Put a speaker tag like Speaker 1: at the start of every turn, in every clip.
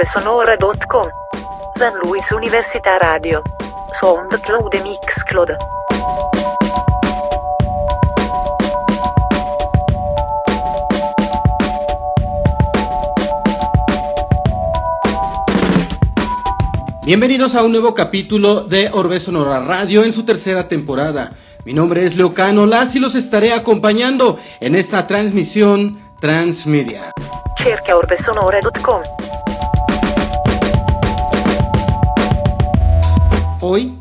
Speaker 1: orbesonora.com. San Luis Università Radio. SoundCloud e Mixcloud.
Speaker 2: Bienvenidos a un nuevo capítulo de Orbe Sonora Radio en su tercera temporada. Mi nombre es Leocano Las y los estaré acompañando en esta transmisión transmedia.
Speaker 1: Cerca orbesonora.com.
Speaker 2: Hoy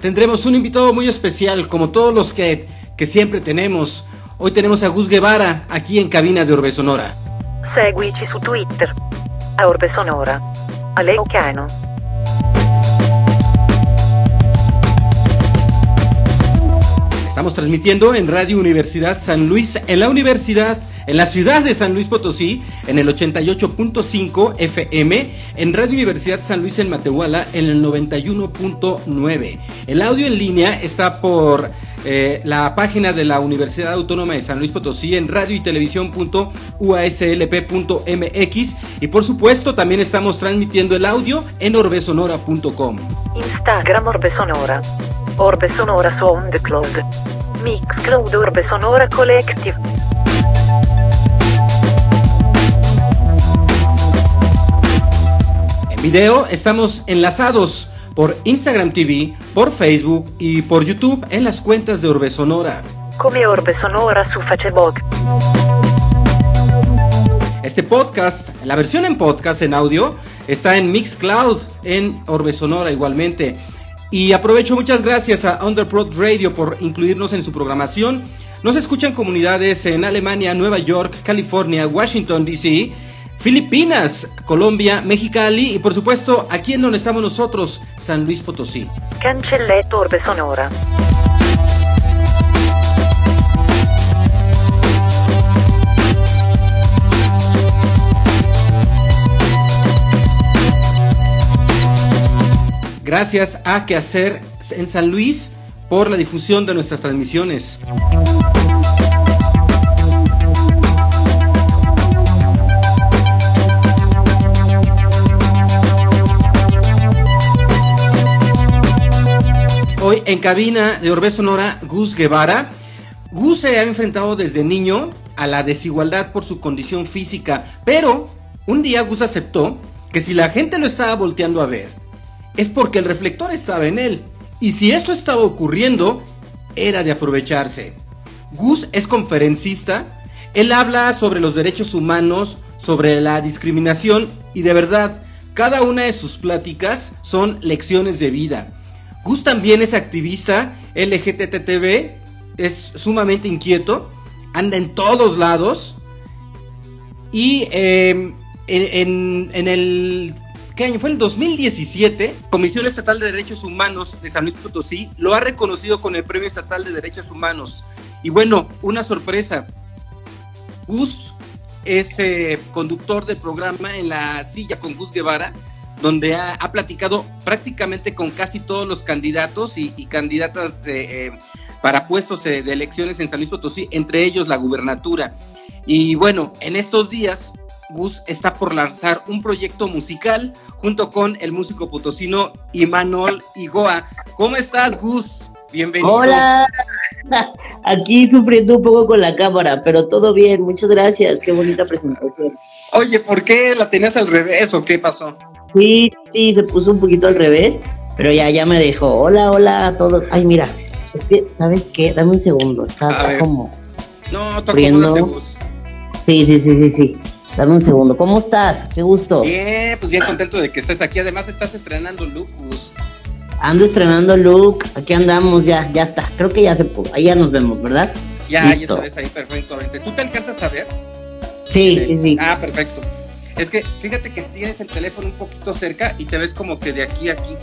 Speaker 2: tendremos un invitado muy especial, como todos los que, que siempre tenemos. Hoy tenemos a Gus Guevara aquí en cabina de Orbe Sonora.
Speaker 1: Seguici su Twitter. A Orbe Sonora. A Leocano.
Speaker 2: Estamos transmitiendo en Radio Universidad San Luis, en la universidad, en la ciudad de San Luis Potosí, en el 88.5 FM, en Radio Universidad San Luis en Matehuala, en el 91.9. El audio en línea está por eh, la página de la Universidad Autónoma de San Luis Potosí en radio y televisión.uaslp.mx y por supuesto también estamos transmitiendo el audio en orbesonora.com.
Speaker 1: Instagram Orbe Sonora. Orbe Sonora SoundCloud. Mixcloud Orbe Sonora Collective.
Speaker 2: Video estamos enlazados por Instagram TV, por Facebook y por YouTube en las cuentas de Orbe Sonora.
Speaker 1: Come Orbe Sonora su Facebook.
Speaker 2: Este podcast, la versión en podcast en audio, está en Mixcloud, en Orbe Sonora igualmente. Y aprovecho muchas gracias a Underprod Radio por incluirnos en su programación. Nos escuchan comunidades en Alemania, Nueva York, California, Washington, D.C., Filipinas, Colombia, Mexicali y por supuesto aquí en donde estamos nosotros, San Luis Potosí.
Speaker 1: Cancelletto Orbe Sonora.
Speaker 2: Gracias a Quehacer en San Luis por la difusión de nuestras transmisiones. Hoy en cabina de Orbe Sonora, Gus Guevara. Gus se ha enfrentado desde niño a la desigualdad por su condición física, pero un día Gus aceptó que si la gente lo estaba volteando a ver, es porque el reflector estaba en él. Y si esto estaba ocurriendo, era de aprovecharse. Gus es conferencista, él habla sobre los derechos humanos, sobre la discriminación y de verdad, cada una de sus pláticas son lecciones de vida. Gus también es activista LGTTB, es sumamente inquieto, anda en todos lados y eh, en, en- en el ¿qué año? Fue el 2017, Comisión Estatal de Derechos Humanos de San Luis Potosí lo ha reconocido con el Premio Estatal de Derechos Humanos. Y bueno, una sorpresa. Gus es eh, conductor del programa en la silla con Gus Guevara, donde ha, ha platicado prácticamente con casi todos los candidatos y, y candidatas de, eh, para puestos eh, de elecciones en San Luis Potosí, entre ellos la gubernatura. Y bueno, en estos días Gus está por lanzar un proyecto musical junto con el músico potosino Imanol Igoa. ¿Cómo estás, Gus? Bienvenido.
Speaker 3: Hola, aquí sufriendo un poco con la cámara, pero todo bien, muchas gracias, qué bonita presentación.
Speaker 2: Oye, ¿por qué la tenías al revés o qué pasó?
Speaker 3: Sí, sí, se puso un poquito al revés, pero ya, ya me dejó. Hola, hola a todos. Ay, mira, es que, ¿sabes qué? Dame un segundo, está, está como...
Speaker 2: No, Gus.
Speaker 3: Sí, sí, sí, sí, sí. Dame un segundo. ¿Cómo estás? Qué gusto.
Speaker 2: Bien, pues bien contento de que estés aquí. Además, estás estrenando Lucus.
Speaker 3: Ando estrenando look, aquí andamos, ya, ya está. Creo que ya se pudo. Ahí ya nos vemos, ¿verdad?
Speaker 2: Ya, ya
Speaker 3: Listo.
Speaker 2: te ves ahí perfectamente. ¿Tú te alcanzas a ver?
Speaker 3: Sí, sí, sí.
Speaker 2: Ah, perfecto. Es que fíjate que tienes el teléfono un poquito cerca y te ves como que de aquí a aquí.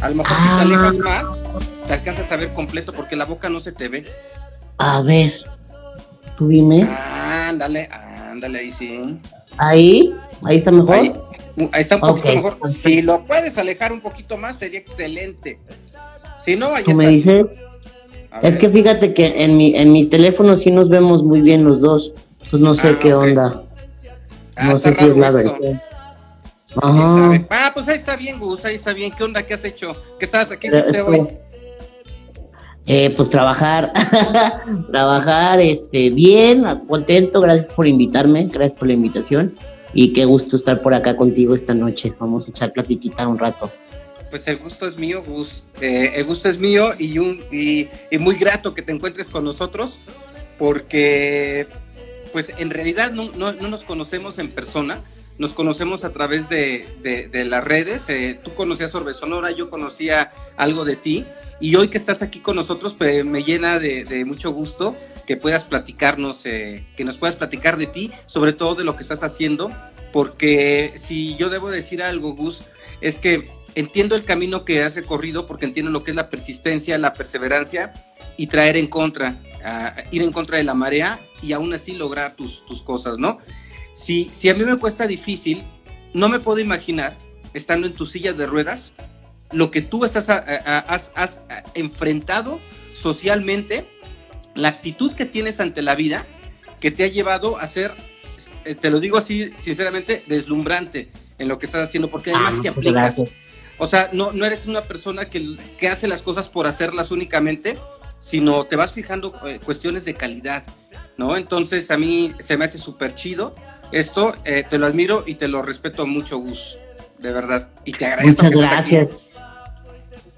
Speaker 2: A lo mejor si
Speaker 3: Ah.
Speaker 2: te alejas más, te alcanzas a ver completo porque la boca no se te ve.
Speaker 3: A ver, tú dime.
Speaker 2: Ah, ándale, ándale, ahí sí.
Speaker 3: Ahí, ahí está mejor.
Speaker 2: Ahí, uh, ahí está un poquito mejor. Si lo puedes alejar un poquito más, sería excelente. Si no, ahí
Speaker 3: Tú me
Speaker 2: está.
Speaker 3: dices.
Speaker 2: A
Speaker 3: Es que fíjate que en mi, en mi teléfono sí nos vemos muy bien los dos. Pues no sé
Speaker 2: Ah,
Speaker 3: qué onda.
Speaker 2: Ah,
Speaker 3: No sé si es la
Speaker 2: esto.
Speaker 3: versión.
Speaker 2: Ajá. Ah, pues ahí está bien, Gus, ahí está bien. ¿Qué onda? ¿Qué has hecho? ¿Qué estás? aquí hiciste hoy?
Speaker 3: Eh, pues trabajar, trabajar, este, bien, contento, gracias por invitarme, gracias por la invitación y qué gusto estar por acá contigo esta noche. Vamos a echar platiquita un rato.
Speaker 2: Pues el gusto es mío, Gus. Eh, el gusto es mío y, un, y, muy grato que te encuentres con nosotros porque, pues en realidad no, no, nos conocemos en persona, nos conocemos a través de, de, las redes. Eh, tú conocías Orbe Sonora, yo conocía algo de ti y hoy que estás aquí con nosotros, pues, me llena de, mucho gusto que puedas platicarnos, eh, que nos puedas platicar de ti, sobre todo de lo que estás haciendo, porque si yo debo decir algo, Gus, es que entiendo el camino que has recorrido, porque entiendo lo que es la persistencia, la perseverancia y traer en contra, ir en contra de la marea y aún así lograr tus, tus cosas, ¿no? Si, si a mí me cuesta difícil, no me puedo imaginar estando en tu silla de ruedas lo que tú estás, has, enfrentado socialmente, la actitud que tienes ante la vida, que te ha llevado a ser, eh, te lo digo así sinceramente, deslumbrante en lo que estás haciendo, porque además ah, te aplicas. O sea, no, no eres una persona que, que, hace las cosas por hacerlas únicamente, sino te vas fijando eh, cuestiones de calidad, ¿no? Entonces a mí se me hace súper chido. Esto eh, te lo admiro y te lo respeto mucho, Gus, de verdad. Y te agradezco.
Speaker 3: Muchas gracias.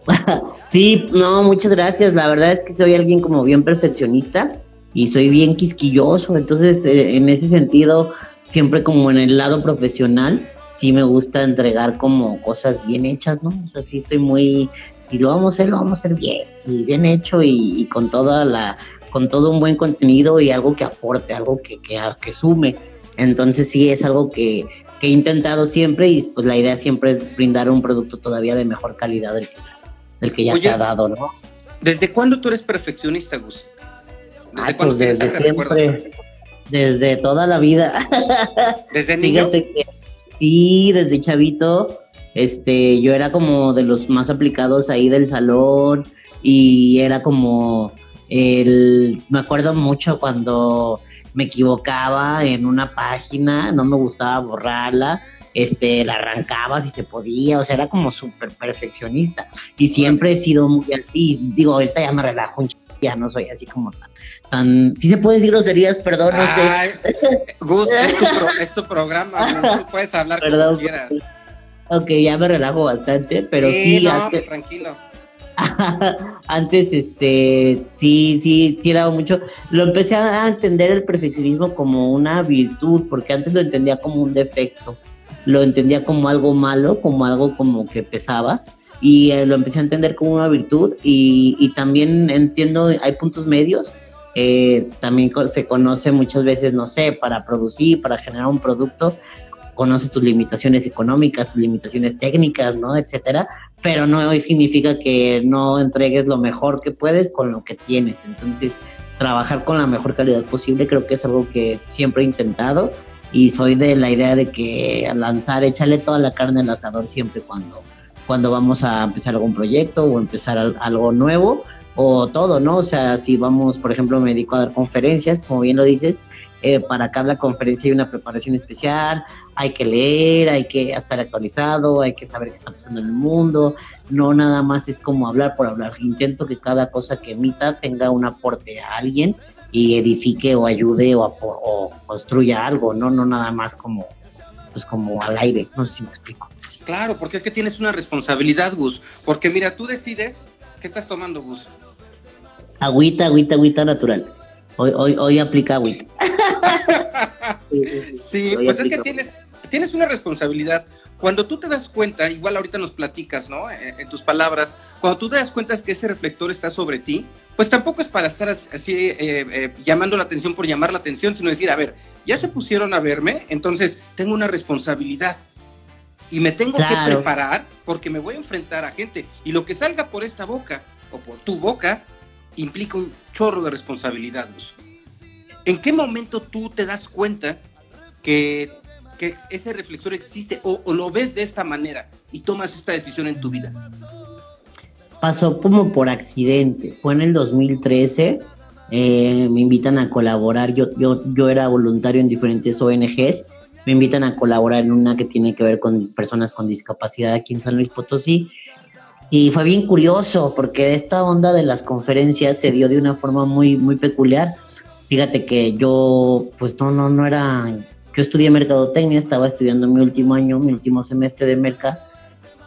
Speaker 3: sí, no, muchas gracias. La verdad es que soy alguien como bien perfeccionista y soy bien quisquilloso. Entonces, eh, en ese sentido, siempre como en el lado profesional, sí me gusta entregar como cosas bien hechas, ¿no? O sea, sí soy muy, si lo vamos a hacer, lo vamos a hacer bien y bien hecho y, con toda la, con todo un buen contenido y algo que aporte, algo que, que, que sume. Entonces sí es algo que, que, he intentado siempre y pues la idea siempre es brindar un producto todavía de mejor calidad del que ya se ha dado, ¿no?
Speaker 2: ¿Desde cuándo tú eres perfeccionista, Gus?
Speaker 3: ¿Desde pues desde siempre, desde toda la vida.
Speaker 2: ¿Desde niño? Fíjate que
Speaker 3: sí, desde chavito, este, yo era como de los más aplicados ahí del salón y era como el, me acuerdo mucho cuando me equivocaba en una página, no me gustaba borrarla este, la arrancaba si se podía, o sea, era como súper perfeccionista. Y siempre he sido muy así, digo, ahorita ya me relajo un ya no soy así como tan, tan, si se puede decir groserías, perdón, no sé.
Speaker 2: Gus, es tu, programa, puedes hablar como quieras.
Speaker 3: Ok, ya me relajo bastante, pero sí.
Speaker 2: sí no, pues, tranquilo.
Speaker 3: antes, este, sí, sí, sí daba mucho. Lo empecé a entender el perfeccionismo como una virtud, porque antes lo entendía como un defecto lo entendía como algo malo, como algo como que pesaba y eh, lo empecé a entender como una virtud y, y también entiendo, hay puntos medios, eh, también se conoce muchas veces, no sé, para producir, para generar un producto, conoces tus limitaciones económicas, tus limitaciones técnicas, ¿no? Etcétera, pero no significa que no entregues lo mejor que puedes con lo que tienes. Entonces, trabajar con la mejor calidad posible creo que es algo que siempre he intentado y soy de la idea de que al lanzar, échale toda la carne al asador siempre cuando, cuando vamos a empezar algún proyecto o empezar algo nuevo o todo, ¿no? O sea, si vamos, por ejemplo, me dedico a dar conferencias, como bien lo dices, eh, para cada conferencia hay una preparación especial, hay que leer, hay que estar actualizado, hay que saber qué está pasando en el mundo, no nada más es como hablar por hablar, intento que cada cosa que emita tenga un aporte a alguien y edifique o ayude o, construya algo, ¿no? No nada más como, pues como al aire, no sé si me explico.
Speaker 2: Claro, porque es que tienes una responsabilidad, Gus. Porque mira, tú decides qué estás tomando, Gus.
Speaker 3: Agüita, agüita, agüita natural. Hoy, hoy, hoy aplica agüita.
Speaker 2: sí, pues es que tienes, tienes una responsabilidad. Cuando tú te das cuenta, igual ahorita nos platicas, ¿no? En, en, tus palabras, cuando tú te das cuenta que ese reflector está sobre ti, pues tampoco es para estar así eh, eh, llamando la atención por llamar la atención, sino decir, a ver, ya se pusieron a verme, entonces tengo una responsabilidad y me tengo que preparar porque me voy a enfrentar a gente y lo que salga por esta boca o por tu boca implica un chorro de responsabilidad. ¿En qué momento tú te das cuenta que, ese reflexor existe o lo ves de esta manera y tomas esta decisión en tu vida?
Speaker 3: pasó como por accidente. Fue en el 2013. Eh, me invitan a colaborar. Yo, yo, yo era voluntario en diferentes ONGs me invitan a colaborar en una que tiene que ver con personas con discapacidad aquí en San Luis Potosí. Y fue bien curioso porque esta onda de las conferencias se dio de una forma muy, muy peculiar. Fíjate que yo, pues no, no, no era, yo estudié mercadotecnia, estaba estudiando mi último año, mi último semestre de merca,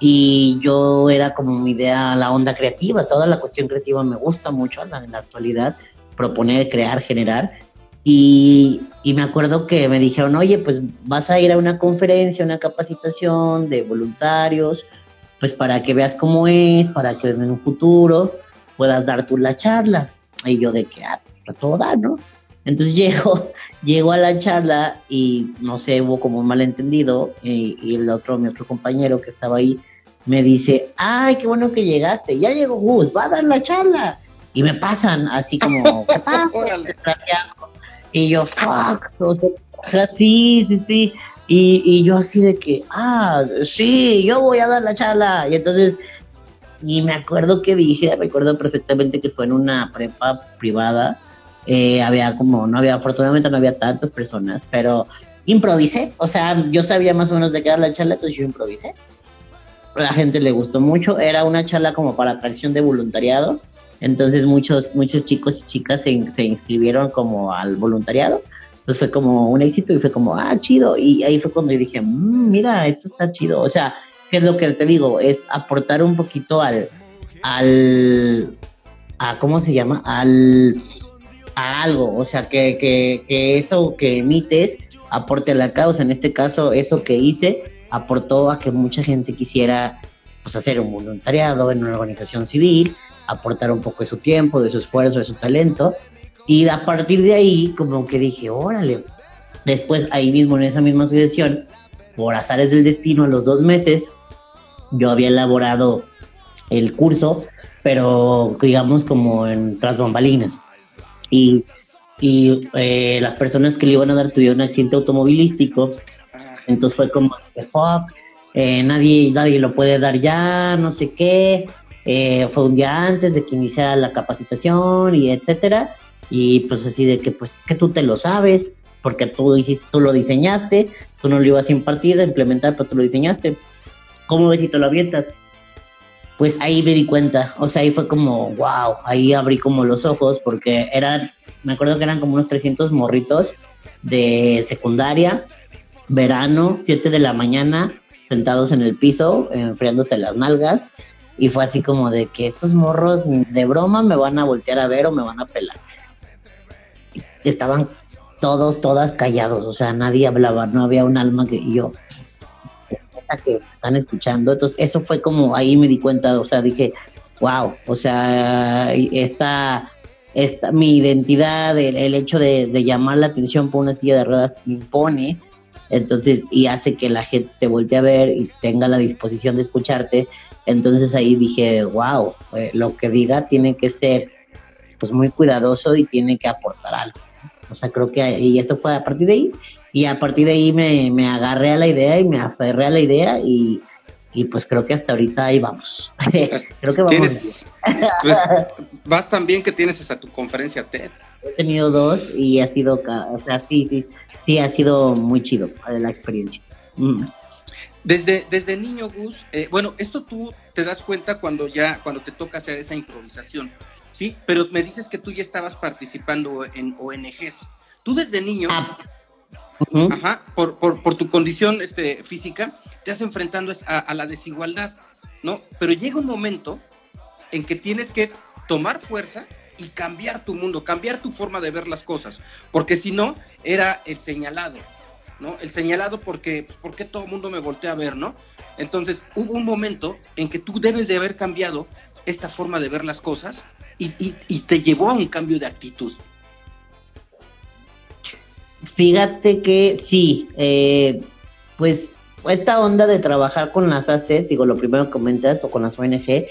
Speaker 3: y yo era como mi idea, la onda creativa, toda la cuestión creativa me gusta mucho en la actualidad, proponer, crear, generar, y, me acuerdo que me dijeron, oye, pues vas a ir a una conferencia, una capacitación de voluntarios, pues para que veas cómo es, para que en un futuro puedas dar tú la charla. Y yo de que, ah, pues, todo da, ¿no? Entonces llego, llego a la charla y no sé, hubo como un malentendido y, y el otro, mi otro compañero que estaba ahí, me dice, ay, qué bueno que llegaste, ya llegó Gus, va a dar la charla. Y me pasan así como, ¿qué pasa? Y yo, fuck, o sea, sí, sí, sí. Y, y yo así de que, ah, sí, yo voy a dar la charla. Y entonces, y me acuerdo que dije, recuerdo perfectamente que fue en una prepa privada. Eh, había como, no había, afortunadamente no había tantas personas, pero improvisé. O sea, yo sabía más o menos de qué era la charla, entonces yo improvisé. La gente le gustó mucho. Era una charla como para atracción de voluntariado. Entonces muchos, muchos chicos y chicas se, se inscribieron como al voluntariado. Entonces fue como un éxito y fue como, ah, chido. Y ahí fue cuando yo dije, mm, mira, esto está chido. O sea, ¿qué es lo que te digo? Es aportar un poquito al, al, a, ¿cómo se llama? Al, a algo. O sea, que, que, que eso que emites aporte a la causa. En este caso, eso que hice aportó a que mucha gente quisiera pues, hacer un voluntariado en una organización civil aportar un poco de su tiempo, de su esfuerzo, de su talento. Y a partir de ahí, como que dije, órale. Después, ahí mismo, en esa misma asociación, por azares del destino, a los dos meses, yo había elaborado el curso, pero digamos como en tras bambalinas. Y, y eh, las personas que le iban a dar tuvieron un accidente automovilístico. Entonces fue como, eh, nadie, nadie lo puede dar ya, no sé qué. Eh, fue un día antes de que iniciara la capacitación y etcétera. Y pues así de que, pues es que tú te lo sabes, porque tú, hiciste, tú lo diseñaste, tú no lo ibas a impartir, a implementar, pero tú lo diseñaste. ¿Cómo ves si te lo avientas? Pues ahí me di cuenta, o sea, ahí fue como, wow, ahí abrí como los ojos, porque eran, me acuerdo que eran como unos 300 morritos de secundaria, verano, 7 de la mañana, sentados en el piso, enfriándose las nalgas, y fue así como de que estos morros de broma me van a voltear a ver o me van a pelar. Estaban todos, todas callados, o sea, nadie hablaba, no había un alma que yo que están escuchando. Entonces, eso fue como ahí me di cuenta, o sea, dije, wow, o sea, esta, esta mi identidad, el, hecho de, llamar la atención por una silla de ruedas impone, entonces, y hace que la gente te voltee a ver y tenga la disposición de escucharte. Entonces ahí dije, wow, eh, lo que diga tiene que ser pues muy cuidadoso y tiene que aportar algo. O sea, creo que y eso fue a partir de ahí. Y a partir de ahí me, me agarré a la idea y me aferré a la idea y, y pues creo que hasta ahorita ahí vamos. creo que vamos.
Speaker 2: pues, vas tan bien que tienes hasta tu conferencia TED.
Speaker 3: He tenido dos y ha sido, o sea, sí, sí, sí, ha sido muy chido la experiencia. Mm.
Speaker 2: Desde, desde niño, Gus, eh, bueno, esto tú te das cuenta cuando ya, cuando te toca hacer esa improvisación, ¿sí? Pero me dices que tú ya estabas participando en ONGs. Tú desde niño, ah. ajá, por, por, por, tu condición este, física, te has enfrentando a, a la desigualdad, ¿no? Pero llega un momento en que tienes que tomar fuerza y cambiar tu mundo, cambiar tu forma de ver las cosas, porque si no, era el señalado, ¿no? El señalado porque, pues, ¿por qué todo el mundo me voltea a ver, ¿no? Entonces, hubo un momento en que tú debes de haber cambiado esta forma de ver las cosas y, te llevó a un cambio de actitud.
Speaker 3: Fíjate que sí, eh, pues esta onda de trabajar con las ACES, digo, lo primero que comentas, o con las ONG,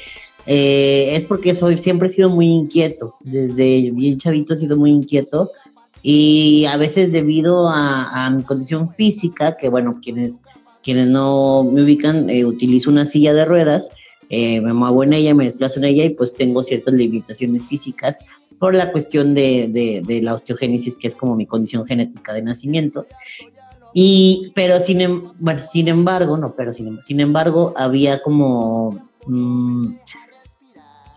Speaker 3: eh, es porque soy, siempre he sido muy inquieto, desde bien chavito he sido muy inquieto y a veces debido a, mi condición física, que bueno, quienes, quienes no me ubican, eh, utilizo una silla de ruedas, eh, me muevo en ella, me desplazo en ella y pues tengo ciertas limitaciones físicas por la cuestión de, de, la osteogénesis, que es como mi condición genética de nacimiento. Y, pero sin, em, sin embargo, no, pero sin, sin embargo, había como, mm,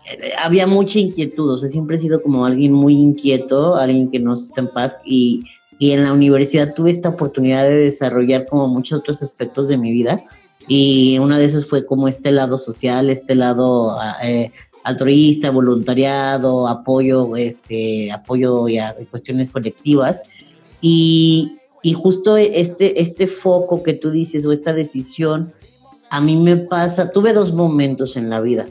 Speaker 3: eh, había mucha inquietud, o sea, siempre he sido como alguien muy inquieto, alguien que no está en paz. Y, y en la universidad tuve esta oportunidad de desarrollar como muchos otros aspectos de mi vida y uno de esos fue como este lado social, este lado eh, altruista, voluntariado, apoyo, este, apoyo a cuestiones colectivas. Y, y, justo este, este foco que tú dices o esta decisión, a mí me pasa, tuve dos momentos en la vida.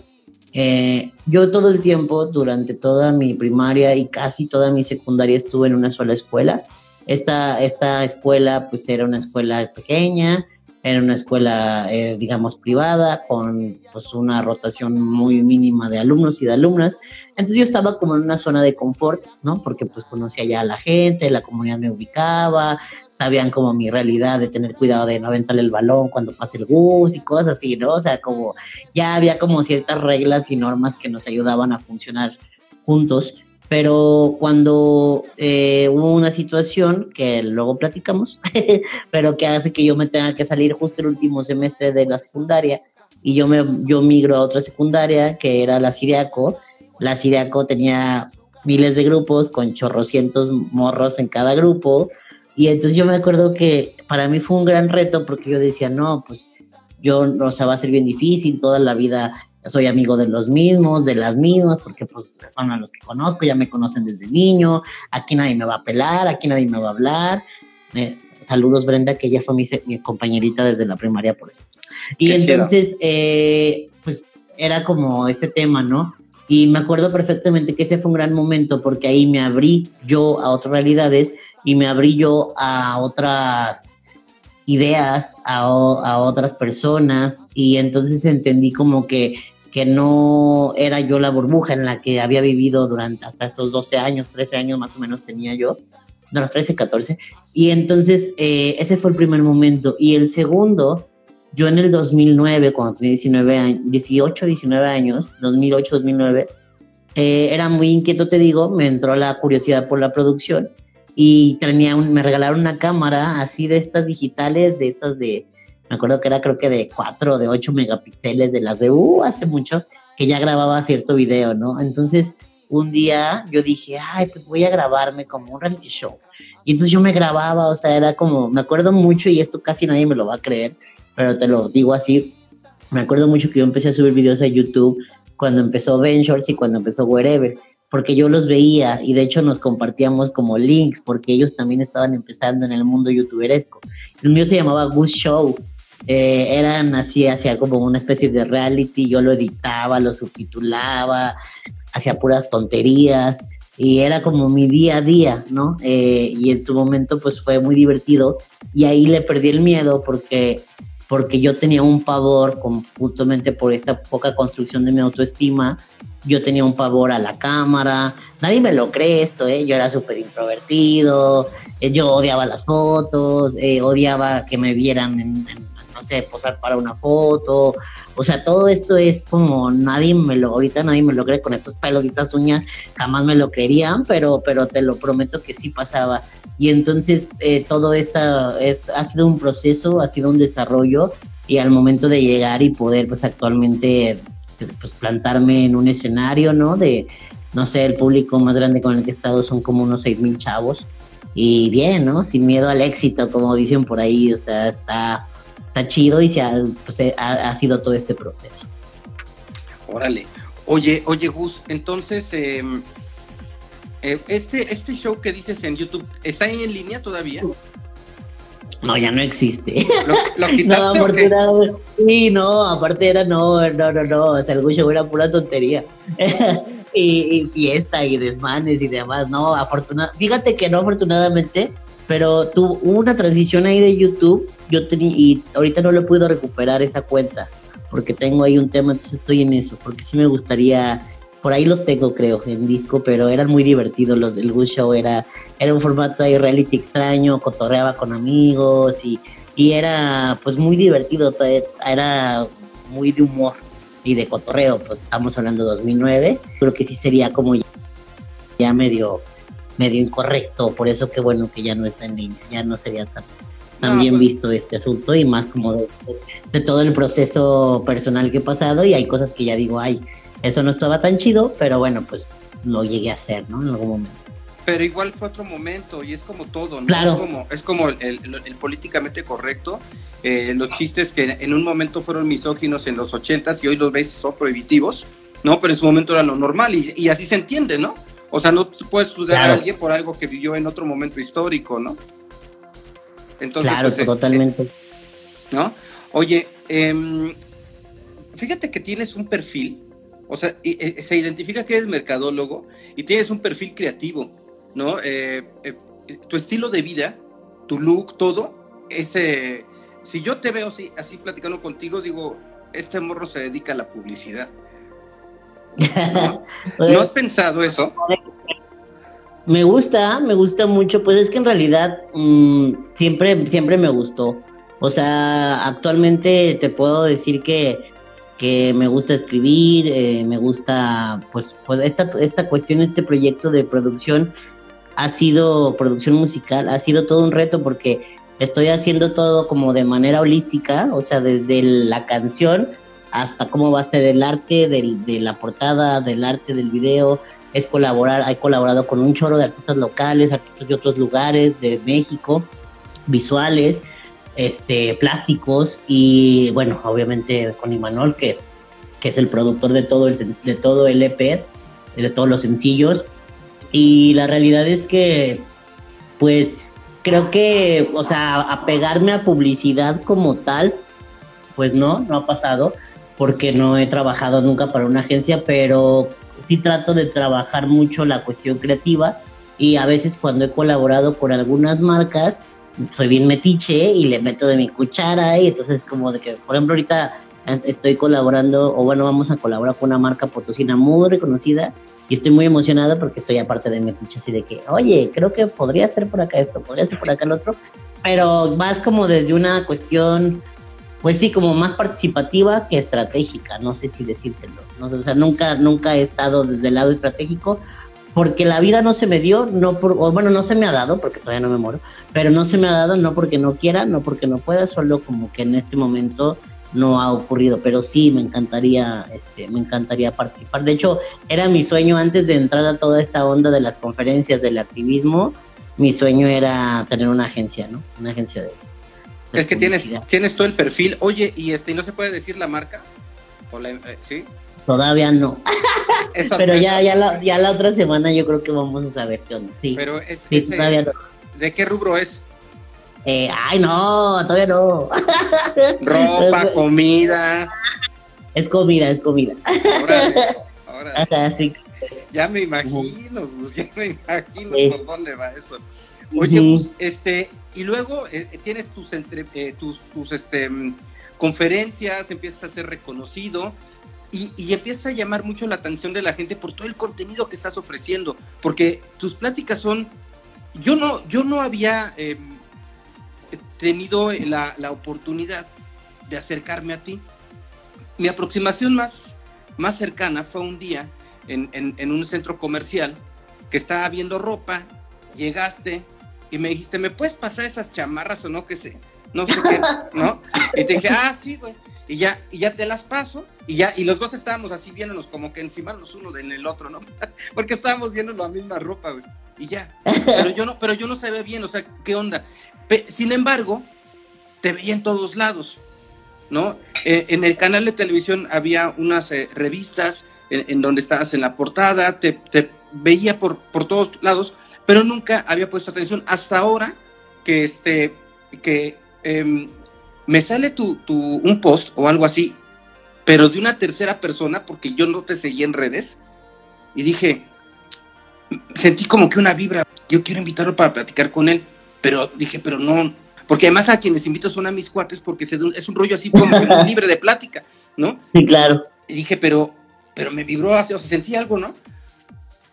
Speaker 3: Eh, yo todo el tiempo, durante toda mi primaria y casi toda mi secundaria, estuve en una sola escuela. Esta, esta escuela, pues era una escuela pequeña, era una escuela, eh, digamos, privada, con pues, una rotación muy mínima de alumnos y de alumnas. Entonces yo estaba como en una zona de confort, ¿no? Porque pues conocía ya a la gente, la comunidad me ubicaba, sabían como mi realidad de tener cuidado de no aventarle el balón cuando pase el bus y cosas así, ¿no? O sea, como ya había como ciertas reglas y normas que nos ayudaban a funcionar juntos pero cuando eh, hubo una situación que luego platicamos, pero que hace que yo me tenga que salir justo el último semestre de la secundaria y yo me yo migro a otra secundaria que era la Siriaco. La Siriaco tenía miles de grupos con chorrocientos morros en cada grupo y entonces yo me acuerdo que para mí fue un gran reto porque yo decía, no, pues yo, o sea, va a ser bien difícil toda la vida soy amigo de los mismos, de las mismas, porque pues son a los que conozco, ya me conocen desde niño, aquí nadie me va a pelar, aquí nadie me va a hablar. saludos Brenda, que ella fue mi, compañerita desde la primaria, por eso. Y entonces, eh, pues era como este tema, ¿no? Y me acuerdo perfectamente que ese fue un gran momento porque ahí me abrí yo a otras realidades y me abrí yo a otras ideas a, a, otras personas y entonces entendí como que, que no era yo la burbuja en la que había vivido durante hasta estos 12 años, 13 años más o menos tenía yo, no, 13, 14. Y entonces eh, ese fue el primer momento. Y el segundo, yo en el 2009, cuando tenía 19 años, 18, 19 años, 2008, 2009, eh, era muy inquieto, te digo, me entró la curiosidad por la producción y tenía un, me regalaron una cámara así de estas digitales, de estas de, me acuerdo que era creo que de 4 o de 8 megapíxeles, de las de, uh, hace mucho, que ya grababa cierto video, ¿no? Entonces, un día yo dije, ay, pues voy a grabarme como un reality show. Y entonces yo me grababa, o sea, era como, me acuerdo mucho, y esto casi nadie me lo va a creer, pero te lo digo así, me acuerdo mucho que yo empecé a subir videos a YouTube cuando empezó Ventures y cuando empezó Wherever porque yo los veía y de hecho nos compartíamos como links porque ellos también estaban empezando en el mundo youtuberesco. El mío se llamaba Goose Show. Eh, así, hacía como una especie de reality, yo lo editaba, lo subtitulaba, hacía puras tonterías y era como mi día a día, ¿no? Eh, y en su momento pues fue muy divertido y ahí le perdí el miedo porque porque yo tenía un pavor, justamente por esta poca construcción de mi autoestima, yo tenía un pavor a la cámara, nadie me lo cree esto, ¿eh? yo era súper introvertido, eh, yo odiaba las fotos, eh, odiaba que me vieran en, no sé, posar para una foto, o sea, todo esto es como nadie me lo, ahorita nadie me lo cree con estos pelos y estas uñas, jamás me lo creerían, pero, pero te lo prometo que sí pasaba. Y entonces eh, todo esto ha sido un proceso, ha sido un desarrollo y al momento de llegar y poder pues actualmente pues plantarme en un escenario, ¿no? De, no sé, el público más grande con el que he estado son como unos seis mil chavos y bien, ¿no? Sin miedo al éxito, como dicen por ahí, o sea, está, está chido y se ha, pues, ha, sido todo este proceso.
Speaker 2: Órale. Oye, oye, Gus, entonces, eh, eh, este, este show que dices en YouTube, ¿está en línea todavía?
Speaker 3: No, ya no existe. ¿Lo, quitaste no, Sí, no, aparte era no, no, no, no, o sea, el show era pura tontería. y, fiesta y desmanes y demás, no, afortunadamente, fíjate que no afortunadamente, pero tuvo una transición ahí de YouTube, yo tenía, y ahorita no le puedo recuperar esa cuenta, porque tengo ahí un tema, entonces estoy en eso, porque sí me gustaría por ahí los tengo, creo, en disco, pero eran muy divertidos los del Good Show. Era, era un formato de reality extraño, cotorreaba con amigos y, y era pues muy divertido. Era muy de humor y de cotorreo. Pues estamos hablando de 2009. Creo que sí sería como ya, medio, medio incorrecto. Por eso que bueno que ya no está en línea. Ya no sería tan, también
Speaker 2: pues-
Speaker 3: visto este asunto y más como de, de todo el proceso personal que he pasado y hay cosas que ya digo, ay, eso no estaba tan chido, pero bueno, pues lo llegué a hacer, ¿no? En algún momento.
Speaker 2: Pero igual fue otro momento y es como todo, ¿no?
Speaker 3: Claro.
Speaker 2: Es como, es como el, el- el políticamente correcto, eh, los chistes que en un momento fueron misóginos en los ochentas y hoy los ves y son prohibitivos, ¿no? Pero en su momento era lo normal y, y así se entiende, ¿no? O sea, no puedes juzgar
Speaker 3: Claro.
Speaker 2: a alguien por algo que vivió en otro momento histórico, ¿no? Entonces,
Speaker 3: claro,
Speaker 2: pues, eh,
Speaker 3: totalmente.
Speaker 2: ¿no? Oye, em, fíjate que tienes un perfil, o sea, y- eh, se identifica que eres mercadólogo y tienes un perfil creativo, ¿no? Eh, eh, tu estilo de vida, tu look, todo, ese, si yo te veo así, así platicando contigo, digo, este morro se dedica a la publicidad. ¿no?
Speaker 3: Pues,
Speaker 2: ¿No has pensado eso?
Speaker 3: Me gusta, me gusta mucho, pues es que en realidad mm, siempre, siempre me gustó. O sea, actualmente te puedo decir que, que me gusta escribir, eh, me gusta, pues, pues esta, esta cuestión, este proyecto de producción ha sido, producción musical, ha sido todo un reto porque estoy haciendo todo como de manera holística, o sea, desde la canción hasta cómo va a ser el arte del- de la portada, del arte del video, es colaborar, he colaborado con un chorro de artistas locales, artistas de otros lugares, de México, visuales, este, plásticos y bueno, obviamente con Imanol, que, que es el productor de todo el, de todo el EP, de todos los sencillos. Y la realidad es que, pues, creo que, o sea, apegarme a publicidad como tal, pues no, no ha pasado, porque no he trabajado nunca para una agencia, pero sí trato de trabajar mucho la cuestión creativa y a veces cuando he colaborado con algunas marcas, soy bien metiche y le meto de mi cuchara y entonces como de que, por ejemplo, ahorita es- estoy colaborando, o bueno, vamos a colaborar con una marca potosina muy reconocida y estoy muy emocionada porque estoy aparte de metiche así de que, oye, creo que podría ser por acá esto, podría ser por acá el otro, pero más como desde una cuestión pues sí, como más participativa que estratégica, no sé si decírtelo. No o sea, nunca, nunca he estado desde el lado estratégico porque la vida no se me dio, no por, o bueno, no se me ha dado porque todavía no me muero, pero no se me ha dado no porque no quiera, no porque no pueda, solo como que en este momento no ha ocurrido, pero sí me encantaría, este, me encantaría participar. De hecho, era mi sueño antes de entrar a toda esta onda de las conferencias del activismo, mi sueño era tener una agencia, ¿no? Una agencia de, de
Speaker 2: Es que tienes,
Speaker 3: publicidad.
Speaker 2: tienes todo el perfil. Oye, y este, ¿y no se puede decir la marca? ¿O la- eh, ¿Sí?
Speaker 3: Todavía no.
Speaker 2: Esa-
Speaker 3: Pero ya, ya, la, ya la otra semana yo creo que vamos a saber qué onda. Sí,
Speaker 2: Pero es,
Speaker 3: sí,
Speaker 2: ese-
Speaker 3: todavía no.
Speaker 2: ¿de qué rubro es?
Speaker 3: Eh, ay, no, todavía no.
Speaker 2: Ropa, comida.
Speaker 3: Es comida, es comida.
Speaker 2: Órale, órale.
Speaker 3: Ajá, sí.
Speaker 2: Ya me imagino, Gus, ya me imagino
Speaker 3: Sí.
Speaker 2: por dónde va eso. Oye. Gus, este, y luego eh, tienes tus, entre, eh, tus, tus este, mm, conferencias, empiezas a ser reconocido y, y empiezas a llamar mucho la atención de la gente por todo el contenido que estás ofreciendo, porque tus pláticas son, yo no, yo no había eh, tenido la, la oportunidad de acercarme a ti. Mi aproximación más, más cercana fue un día en, en- en un centro comercial que estaba viendo ropa, llegaste y me dijiste, ¿me puedes pasar esas chamarras o no? Que sé, no sé qué, ¿no? Y te dije, ah, sí, güey. Y ya, y ya te las paso, y ya, y los dos estábamos así viéndonos como que encima los uno en el otro, ¿no? Porque estábamos viendo la misma ropa, güey. Y ya. Pero yo no, pero yo no sabía bien, o sea, ¿qué onda? Sin embargo, te veía en todos lados, ¿no? Eh, en el canal de televisión había unas eh, revistas en, en donde estabas en la portada, te, te veía por, por todos lados, pero nunca había puesto atención. Hasta ahora que este, que em, me sale tu, tu, un post o algo así, pero de una tercera persona, porque yo no te seguí en redes, y dije, sentí como que una vibra, yo quiero invitarlo para platicar con él, pero dije, pero no, porque además a quienes invito son a mis cuates, porque se- es un rollo así como libre de plática, ¿no?
Speaker 3: Sí, claro.
Speaker 2: Y dije, pero, pero me vibró así, o sea, sentí algo, ¿no?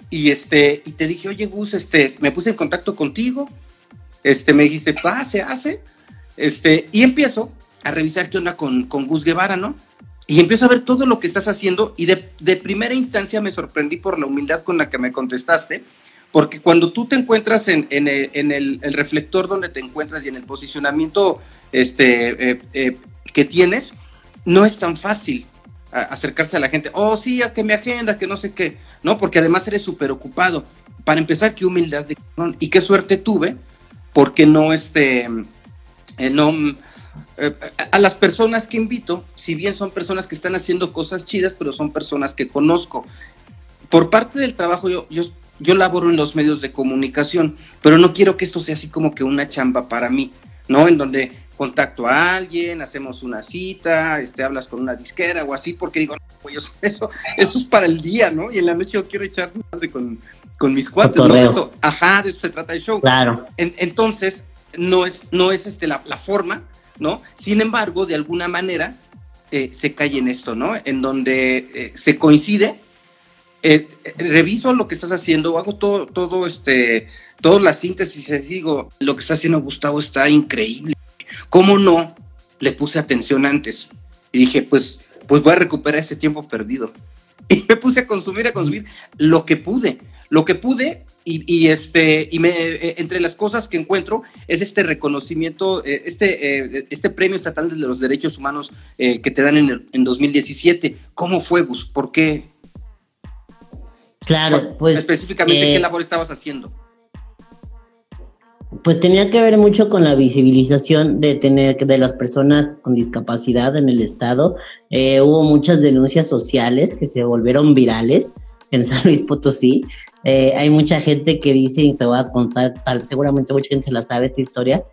Speaker 2: Y este, y te dije, oye, Gus, este, me puse en contacto contigo, este, me dijiste, pa, se hace, este, y empiezo a revisar qué onda con, con Gus Guevara, ¿no? Y empiezo a ver todo lo que estás haciendo y de, primera instancia me sorprendí por la humildad con la que me contestaste, porque cuando tú te encuentras en, el, reflector donde te encuentras y en el posicionamiento este, eh, eh, que tienes, no es tan fácil acercarse a la gente. Oh, sí, a que mi agenda, que no sé qué. No, porque además eres súper ocupado. Para empezar, qué humildad de y qué suerte tuve, porque no, este, eh, no, a las personas que invito, si bien son personas que están haciendo cosas chidas, pero son personas que conozco. Por parte del trabajo, yo, yo yo laboro en los medios de comunicación, pero no quiero que esto sea así como que una chamba para mí, ¿no? En donde contacto a alguien, hacemos una cita, este, hablas con una disquera o así, porque digo, pues eso, eso es para el día, ¿no? Y en la noche yo quiero echar madre con, con mis cuates, ¿no? Esto, ajá, de eso se trata el show.
Speaker 3: Claro.
Speaker 2: entonces, no es, no es este, la, forma, ¿no? Sin embargo, de alguna manera, eh, se cae en esto, ¿no? En donde eh, se coincide eh, reviso lo que estás haciendo, hago todo, todo este, toda la síntesis y digo, lo que está haciendo Gustavo está increíble. ¿Cómo no le puse atención antes? Y dije, pues, pues voy a recuperar ese tiempo perdido. Y me puse a consumir, a consumir lo que pude, lo que pude. Y, este, y me, eh, entre las cosas que encuentro es este reconocimiento, eh, este, este premio estatal de los derechos humanos que te dan en, en 2017. ¿Cómo fue, Gus? ¿Por qué?
Speaker 3: Claro, pues.
Speaker 2: Específicamente, ¿qué eh, labor estabas haciendo?
Speaker 3: Pues tenía que ver mucho con la visibilización de tener de las personas con discapacidad en el estado. Eh, hubo muchas denuncias sociales que se volvieron virales en San Luis Potosí. Eh, hay mucha gente que dice, y te voy a contar, seguramente mucha gente se la sabe esta historia.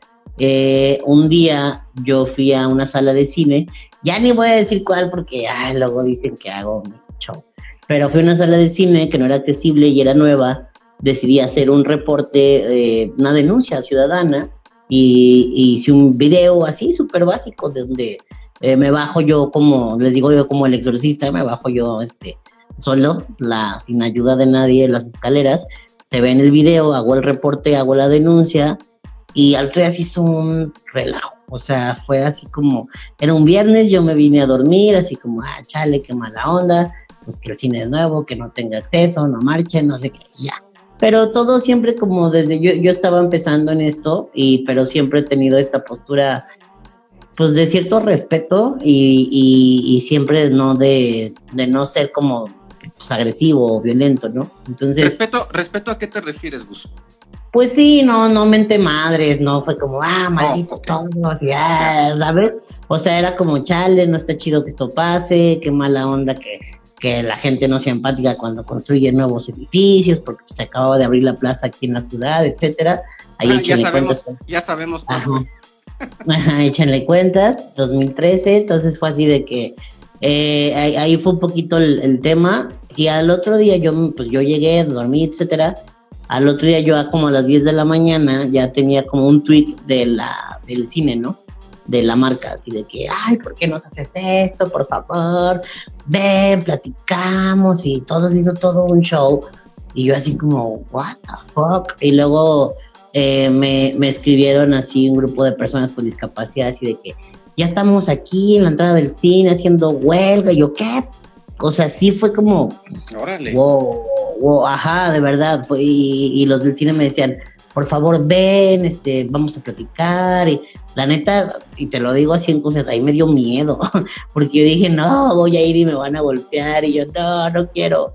Speaker 3: un día yo fui a una sala de cine, ya ni voy a decir cuál porque luego dicen que hago show pero fue una sala de cine que no era accesible y era nueva. Decidí hacer un reporte, eh, una denuncia ciudadana y, hice un video así súper básico de donde eh, me bajo yo como, les digo yo como el exorcista, me bajo yo este, solo, la, sin ayuda de nadie las escaleras. Se ve en el video, hago el reporte, hago la denuncia y al se hizo un relajo. O sea, fue así como, era un viernes, yo me vine a dormir, así como, ah, chale, qué mala onda pues que el cine es nuevo, que no tenga acceso, no marche, no sé qué, ya. Pero todo siempre como desde yo, yo estaba empezando en esto, y, pero siempre he tenido esta postura pues de cierto respeto y, y, siempre no de, de, no ser como pues, agresivo o violento, ¿no?
Speaker 2: Entonces... Respeto, ¿Respeto a qué te refieres, Gus?
Speaker 3: Pues sí, no, no mente madres, no fue como, ah, malditos todos, y ah, ¿sabes? O sea, era como, chale, no está chido que esto pase, qué mala onda que que la gente no sea empática cuando construye nuevos edificios, porque se acababa de abrir la plaza aquí en la ciudad, etcétera.
Speaker 2: Ahí ah, ya sabemos, cuentas. Ya sabemos.
Speaker 3: Ajá. échenle cuentas, 2013, entonces fue así de que eh, ahí, fue un poquito el, tema y al otro día yo, pues yo llegué, dormí, etcétera. Al otro día yo como a las 10 de la mañana ya tenía como un tweet de la, del cine, ¿no? de la marca, así de que, ay, ¿por qué nos haces esto? Por favor, ven, platicamos y todo se hizo todo un show. Y yo así como, what the fuck? Y luego eh, me, me, escribieron así un grupo de personas con discapacidad, así de que ya estamos aquí en la entrada del cine haciendo huelga. Y yo, ¿qué? O sea, sí fue como,
Speaker 2: órale.
Speaker 3: Wow, wow, ajá, de verdad. Y, y los del cine me decían, por favor ven, este, vamos a platicar. Y la neta, y te lo digo así en cosas, ahí me dio miedo, porque yo dije, no, voy a ir y me van a golpear, y yo, no, no quiero.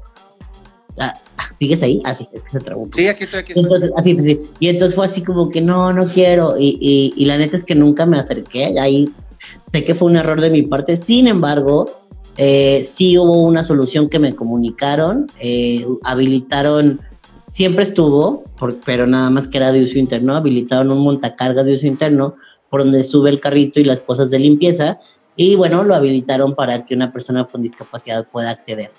Speaker 3: Ah, ¿Sigues ahí? Así, ah, es que se trabó.
Speaker 2: Sí, aquí estoy, aquí
Speaker 3: estoy. Entonces, así, pues, sí. Y entonces fue así como que no, no quiero. Y, y, y, la neta es que nunca me acerqué. Ahí sé que fue un error de mi parte. Sin embargo, eh, sí hubo una solución que me comunicaron. Eh, habilitaron siempre estuvo, pero nada más que era de uso interno, habilitaron un montacargas de uso interno por donde sube el carrito y las cosas de limpieza y bueno, lo habilitaron para que una persona con discapacidad pueda acceder.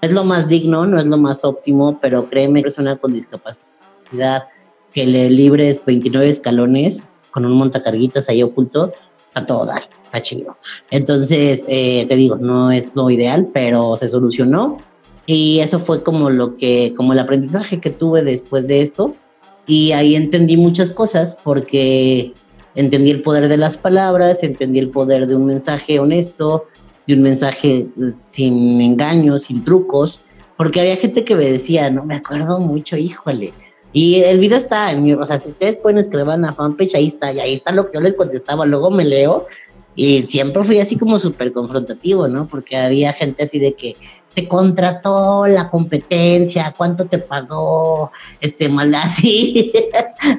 Speaker 3: Es lo más digno, no es lo más óptimo, pero créeme, persona con discapacidad que le libres 29 escalones con un montacarguitas ahí oculto, está todo dar, está chido. Entonces, eh, te digo, no es lo ideal, pero se solucionó y eso fue como lo que, como el aprendizaje que tuve después de esto. Y ahí entendí muchas cosas porque entendí el poder de las palabras, entendí el poder de un mensaje honesto, de un mensaje eh, sin engaños, sin trucos. porque había gente que me decía, no me acuerdo mucho, híjole. Y el video está en mi, o sea, si ustedes pueden escribir a fanpage, ahí está, y ahí está lo que yo les contestaba, luego me leo, y siempre fui así como súper confrontativo, ¿no? Porque había gente así de que te contrató la competencia, cuánto te pagó, este, mal así.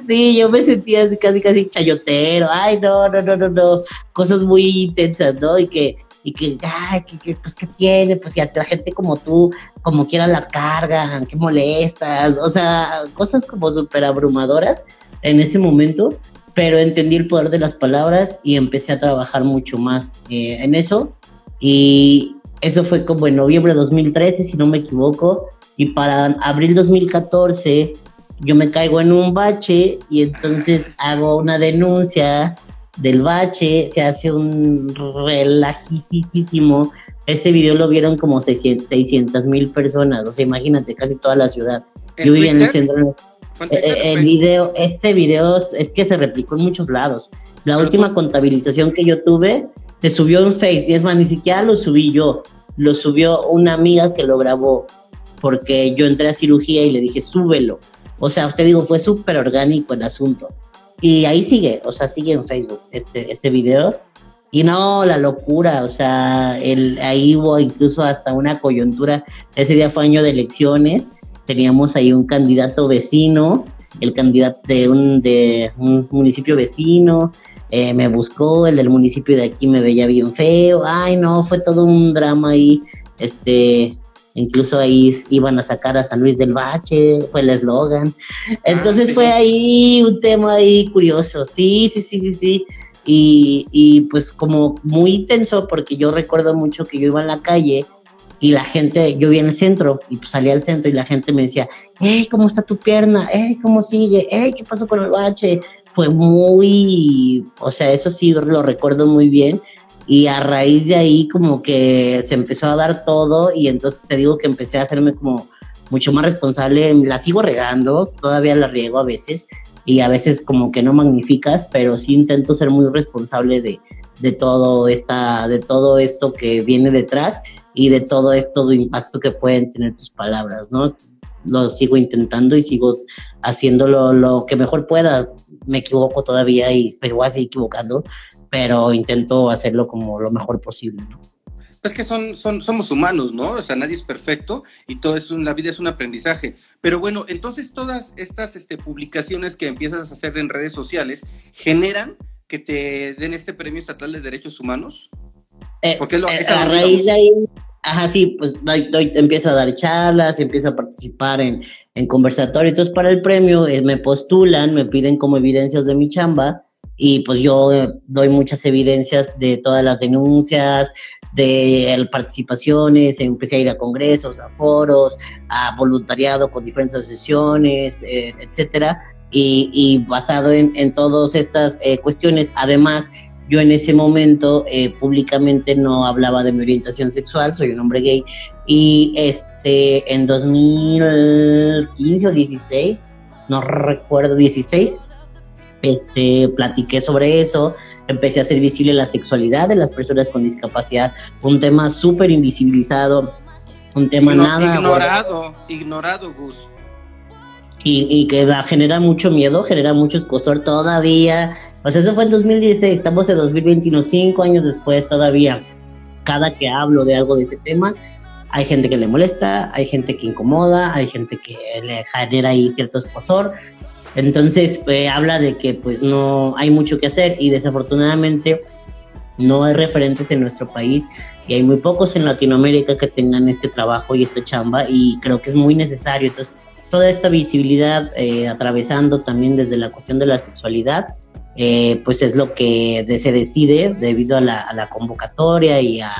Speaker 3: sí, yo me sentía así casi, casi chayotero, ay, no, no, no, no, no, cosas muy intensas, ¿no? Y que, y que, ay, que, pues, ¿qué tiene? Pues, ya la gente como tú, como quiera la cargan, qué molestas, o sea, cosas como súper abrumadoras en ese momento, pero entendí el poder de las palabras y empecé a trabajar mucho más eh, en eso. Y, eso fue como en noviembre de 2013, si no me equivoco, y para abril 2014 yo me caigo en un bache y entonces hago una denuncia del bache, se hace un relajisísimo. Ese video lo vieron como 600 mil personas, o sea, imagínate, casi toda la ciudad. Yo vivía en el centro. Eh, eh, el video, ese video es que se replicó en muchos lados. La última contabilización que yo tuve se subió en Facebook, es más, ni siquiera lo subí yo, lo subió una amiga que lo grabó, porque yo entré a cirugía y le dije, súbelo. O sea, usted digo, fue súper orgánico el asunto. Y ahí sigue, o sea, sigue en Facebook este, este video. Y no, la locura, o sea, el, ahí hubo incluso hasta una coyuntura. Ese día fue año de elecciones, teníamos ahí un candidato vecino, el candidato de un, de un municipio vecino, eh, me buscó, el del municipio de aquí me veía bien feo, ay no, fue todo un drama ahí, este, incluso ahí iban a sacar a San Luis del Bache, fue el eslogan, entonces ah, fue ahí un tema ahí curioso, sí, sí, sí, sí, sí, y, y pues como muy tenso porque yo recuerdo mucho que yo iba en la calle y la gente, yo vi en el centro y pues salí al centro y la gente me decía, hey, ¿cómo está tu pierna? Hey, ¿cómo sigue? Hey, ¿qué pasó con el bache? fue muy, o sea, eso sí lo recuerdo muy bien. Y a raíz de ahí como que se empezó a dar todo y entonces te digo que empecé a hacerme como mucho más responsable. La sigo regando, todavía la riego a veces y a veces como que no magnificas, pero sí intento ser muy responsable de, de todo esta, de todo esto que viene detrás y de todo esto de impacto que pueden tener tus palabras, ¿no? Lo sigo intentando y sigo haciéndolo lo que mejor pueda me equivoco todavía y me voy a seguir equivocando, pero intento hacerlo como lo mejor posible, ¿no?
Speaker 2: Es que son, son, somos humanos, ¿no? O sea, nadie es perfecto y todo es la vida es un aprendizaje. Pero bueno, entonces todas estas este, publicaciones que empiezas a hacer en redes sociales generan que te den este premio estatal de derechos humanos.
Speaker 3: Eh, Porque lo, eh, a raíz de ahí, ajá, sí, pues empiezo a dar charlas, empiezo a participar en, en conversatorio. Entonces, para el premio eh, me postulan, me piden como evidencias de mi chamba y pues yo eh, doy muchas evidencias de todas las denuncias, de participaciones, empecé a ir a congresos, a foros, a voluntariado con diferentes asociaciones, eh, etcétera, y, basado en, en todas estas cuestiones, además yo en ese momento eh, públicamente no hablaba de mi orientación sexual, soy un hombre gay. Y este en 2015 o 16, no recuerdo, 16, este, platiqué sobre eso, empecé a hacer visible la sexualidad de las personas con discapacidad, un tema súper invisibilizado, un tema nada...
Speaker 2: Ignorado, ignorado, Gus
Speaker 3: y, que genera mucho miedo, genera mucho escosor todavía. Sea, eso fue en 2016, estamos en 2021, cinco años después todavía. Cada que hablo de algo de ese tema, hay gente que le molesta, hay gente que incomoda, hay gente que le genera ahí cierto escosor. Entonces, eh, habla de que pues no hay mucho que hacer y desafortunadamente no hay referentes en nuestro país y hay muy pocos en Latinoamérica que tengan este trabajo y esta chamba y creo que es muy necesario. Entonces, toda esta visibilidad eh, atravesando también desde la cuestión de la sexualidad, eh, pues es lo que se decide debido a la, convocatoria y a,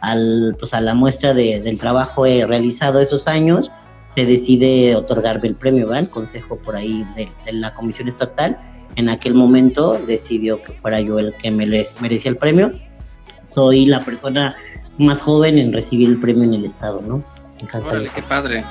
Speaker 3: al, pues a la muestra del trabajo realizado esos años, se decide otorgarme el premio, ¿va? El consejo por ahí de, la Comisión Estatal en aquel momento decidió que fuera yo el que me merecía el premio. Soy la persona más joven en recibir el premio en el Estado, ¿no?
Speaker 2: Órale, qué padre.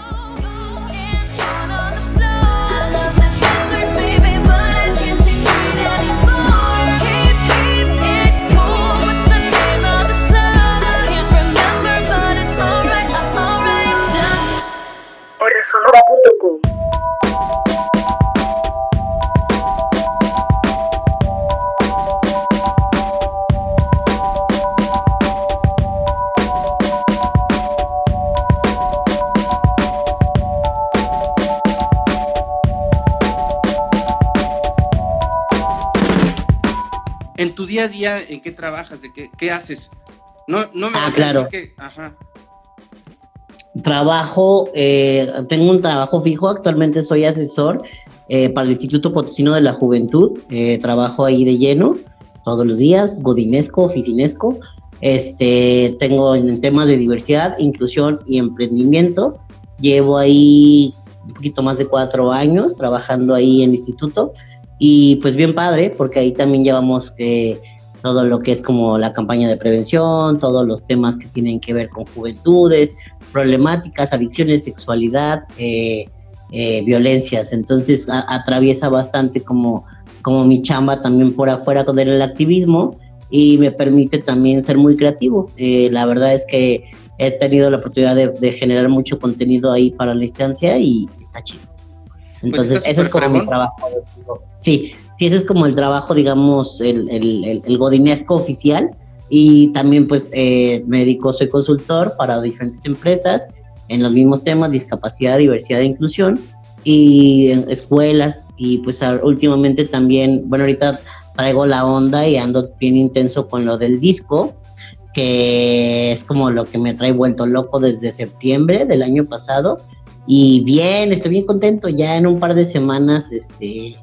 Speaker 2: Día a día, ¿en qué trabajas? ¿De qué, qué haces? No, no me
Speaker 3: Ah, claro.
Speaker 2: decir que, ajá.
Speaker 3: Trabajo, eh, tengo un trabajo fijo, actualmente soy asesor eh, para el Instituto Potosino de la Juventud, eh, trabajo ahí de lleno todos los días, godinesco, oficinesco, este, tengo en temas de diversidad, inclusión y emprendimiento, llevo ahí un poquito más de cuatro años trabajando ahí en el instituto y pues bien padre, porque ahí también llevamos eh, todo lo que es como la campaña de prevención, todos los temas que tienen que ver con juventudes, problemáticas, adicciones, sexualidad, eh, eh, violencias. Entonces atraviesa bastante como, como mi chamba también por afuera con el activismo y me permite también ser muy creativo. Eh, la verdad es que he tenido la oportunidad de, de generar mucho contenido ahí para la instancia y está chido. Entonces,
Speaker 2: está
Speaker 3: ese es como mi
Speaker 2: fregón.
Speaker 3: trabajo. Sí, sí, ese es como el trabajo, digamos, el, el, el, el godinesco oficial. Y también, pues, eh, me dedico, soy consultor para diferentes empresas en los mismos temas, discapacidad, diversidad e inclusión, y en escuelas. Y pues, últimamente también, bueno, ahorita traigo la onda y ando bien intenso con lo del disco, que es como lo que me trae vuelto loco desde septiembre del año pasado. Y bien, estoy bien contento. Ya en un par de semanas, este,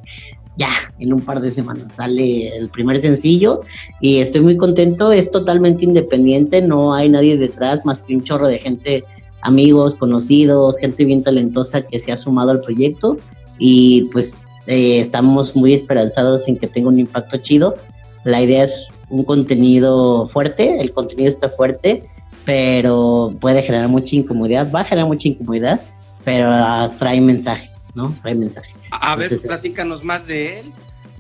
Speaker 3: ya, en un par de semanas sale el primer sencillo y estoy muy contento. Es totalmente independiente, no hay nadie detrás más que un chorro de gente, amigos, conocidos, gente bien talentosa que se ha sumado al proyecto y pues eh, estamos muy esperanzados en que tenga un impacto chido. La idea es un contenido fuerte, el contenido está fuerte, pero puede generar mucha incomodidad, va a generar mucha incomodidad, pero ah, trae mensaje, ¿no? Trae mensaje.
Speaker 2: A, ver,
Speaker 3: Entonces,
Speaker 2: platícanos más de él.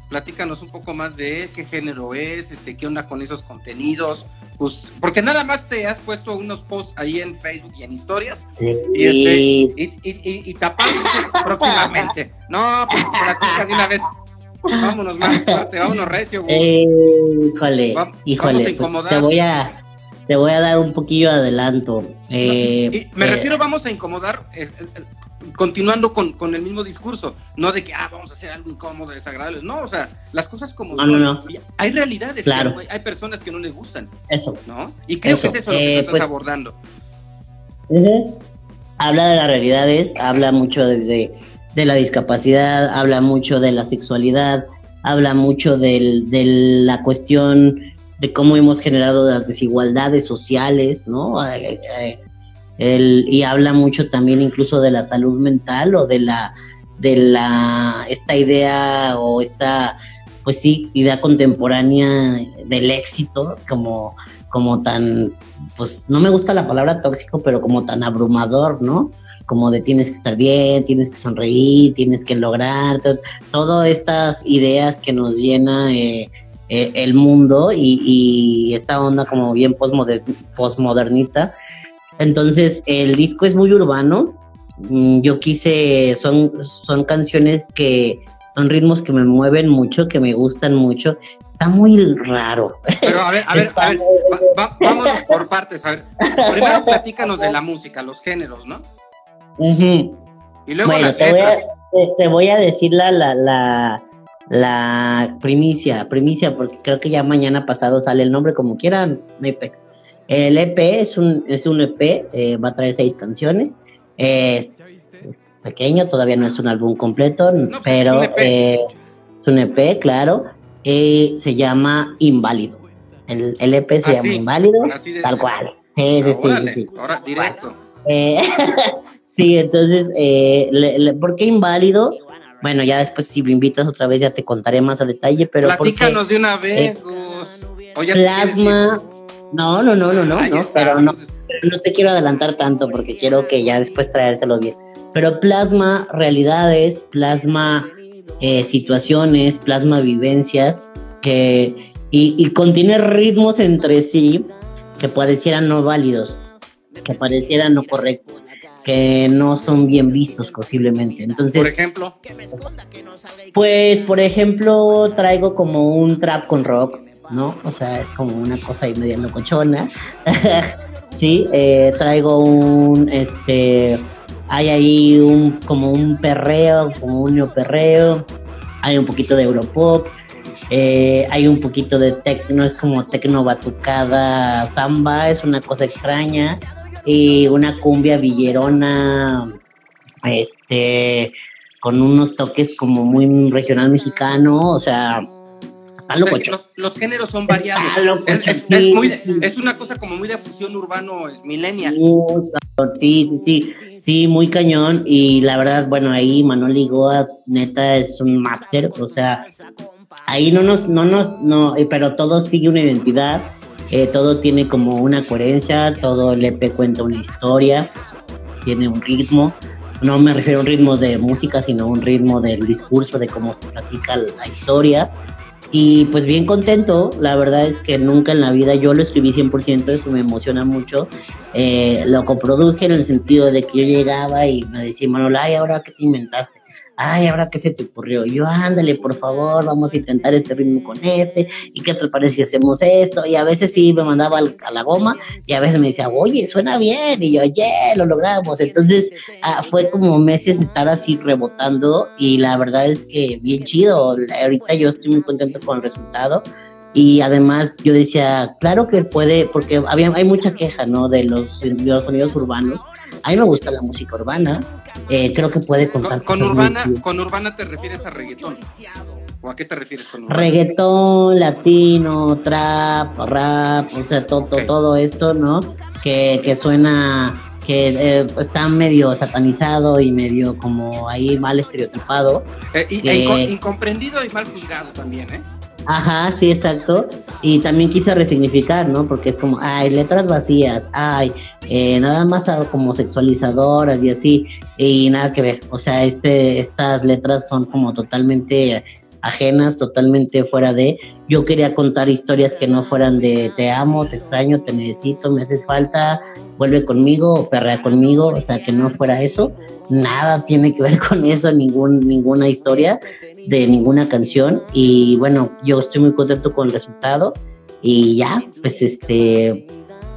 Speaker 2: Platícanos un poco más de él, qué género es, este, qué onda con esos contenidos. Pues, porque nada más te has puesto unos posts ahí en Facebook y en historias y, este,
Speaker 3: Sí.
Speaker 2: y, y, y, y próximamente. No, pues platica de una vez. Vámonos más fuerte, vámonos recio.
Speaker 3: Eh, híjole,
Speaker 2: Va- vamos a
Speaker 3: híjole, pues, te voy a te voy a dar un poquillo de adelanto. Eh,
Speaker 2: Y me
Speaker 3: eh,
Speaker 2: refiero, vamos a incomodar, eh, eh, continuando con, con el mismo discurso, no de que, ah, vamos a hacer algo incómodo, desagradable, no, o sea, las cosas como
Speaker 3: No,
Speaker 2: son.
Speaker 3: no, no.
Speaker 2: Hay realidades,
Speaker 3: Claro.
Speaker 2: hay, hay personas que no les gustan,
Speaker 3: Eso.
Speaker 2: ¿no? Y creo
Speaker 3: Eso,
Speaker 2: que es eso lo que estás
Speaker 3: pues-
Speaker 2: abordando.
Speaker 3: Habla de las realidades, habla mucho de, de- de la discapacidad, habla mucho de la sexualidad, habla mucho del- de la cuestión de cómo hemos generado las desigualdades sociales, ¿no? Eh, eh, el- y habla mucho también incluso de la salud mental o de la de la esta idea o esta pues sí idea contemporánea del éxito como como tan pues no me gusta la palabra tóxico pero como tan abrumador no como de tienes que estar bien tienes que sonreír tienes que lograr to- todas estas ideas que nos llena eh, eh, el mundo y, y esta onda como bien postmoder- postmodernista entonces el disco es muy urbano. Mm, Yo quise, son, son canciones que son ritmos que me mueven mucho, que me gustan mucho. Está muy raro.
Speaker 2: Pero a ver, a ver, a ver, va- va- vámonos por partes, a ver. Primero platícanos de la música, los géneros, ¿no? Y luego
Speaker 3: Bueno,
Speaker 2: las
Speaker 3: te voy, a, te, te voy a decir la, la, la, la primicia, primicia, porque creo que ya mañana pasado sale el nombre como quieran, no hay pex. El EP es un, es un EP, eh, va a traer seis canciones. Eh, es, es pequeño, todavía no es un álbum completo,
Speaker 2: pues,
Speaker 3: pero
Speaker 2: es un EP.
Speaker 3: eh, es un EP, claro. Eh, se llama Inválido. El, el EP se
Speaker 2: Ah,
Speaker 3: llama Inválido, tal cual. Sí, sí, sí, sí, sí.
Speaker 2: Ahora, directo.
Speaker 3: Eh, sí, entonces, eh, le- le- ¿por qué inválido? Bueno, ya después si me invitas otra vez ya te contaré más a detalle, pero
Speaker 2: Platícanos de una vez, Gus. Te quieres
Speaker 3: plasma... No, no, no, no, no,
Speaker 2: Ahí
Speaker 3: no,
Speaker 2: está.
Speaker 3: pero no, no te quiero adelantar tanto porque quiero que ya después traértelo bien. Pero plasma realidades, plasma eh, situaciones, plasma vivencias que y, y contiene ritmos entre sí que parecieran no válidos, que parecieran no correctos, que no son bien vistos posiblemente. Entonces,
Speaker 2: Por ejemplo,
Speaker 3: pues, por ejemplo, traigo como un trap con rock, ¿no? O sea, es como una cosa ahí media locochona. sí, eh, traigo un, este, hay ahí un, como un perreo, como un neoperreo, hay un poquito de Europop. Eh, hay un poquito de tecno, es como tecno batucada samba, es una cosa extraña. Y una cumbia villerona, este, con unos toques como muy regional mexicano, o sea,
Speaker 2: los, géneros son variados. Es, una cosa como muy de fusión urbano millennial.
Speaker 3: Sí, sí, sí, sí, muy cañón. Y la verdad, bueno, ahí Manuel Ligoa, neta, es un máster. O sea, ahí no nos, no nos, no, eh, pero todo sigue una identidad. Eh, todo tiene como una coherencia, todo el EP cuenta una historia, tiene un ritmo. No me refiero a un ritmo de música, sino un ritmo del discurso, de cómo se platica la historia. Y pues bien contento, la verdad es que nunca en la vida yo lo escribí 100%, eso me emociona mucho. Eh, lo coproduje en el sentido de que yo llegaba y me decía, Manuel, ay, ahora qué te inventaste ay, ahora qué se te ocurrió. yo, ándale, por favor, vamos a intentar este ritmo con este, y qué te parece si hacemos esto. Y a veces sí me mandaba a la goma, y a veces me decía, oye, suena bien, y yo, yeah, lo logramos. Entonces ah, fue como meses estar así rebotando, y la verdad es que bien chido. Ahorita yo estoy muy contento con el resultado. Y además yo decía, claro que puede, porque había, hay mucha queja, ¿no? De los, de los sonidos urbanos. A mí me gusta la música urbana, eh, creo que puede contar.
Speaker 2: Con, urbana, con urbana te refieres a reggaetón. ¿O a qué te refieres con urbana?
Speaker 3: Reggaetón, latino, trap, rap, o sea, todo, todo esto, ¿no? Que, que suena, que eh, está medio satanizado y medio como ahí mal estereotipado.
Speaker 2: Eh, e incomprendido y mal juzgado también, ¿eh?
Speaker 3: Ajá, sí, exacto. Y también quise resignificar, ¿no? Porque es como, ay, letras vacías, ay, eh, nada más como sexualizadoras y así, y nada que ver. O sea, este, estas letras son como totalmente ajenas, totalmente fuera de. Yo quería contar historias que no fueran de te amo, te extraño, te necesito, me haces falta, vuelve conmigo perrea conmigo, o sea, que no fuera eso. Nada tiene que ver con eso, ningún, ninguna historia de ninguna canción. Y bueno, yo estoy muy contento con el resultado. Y ya, pues este,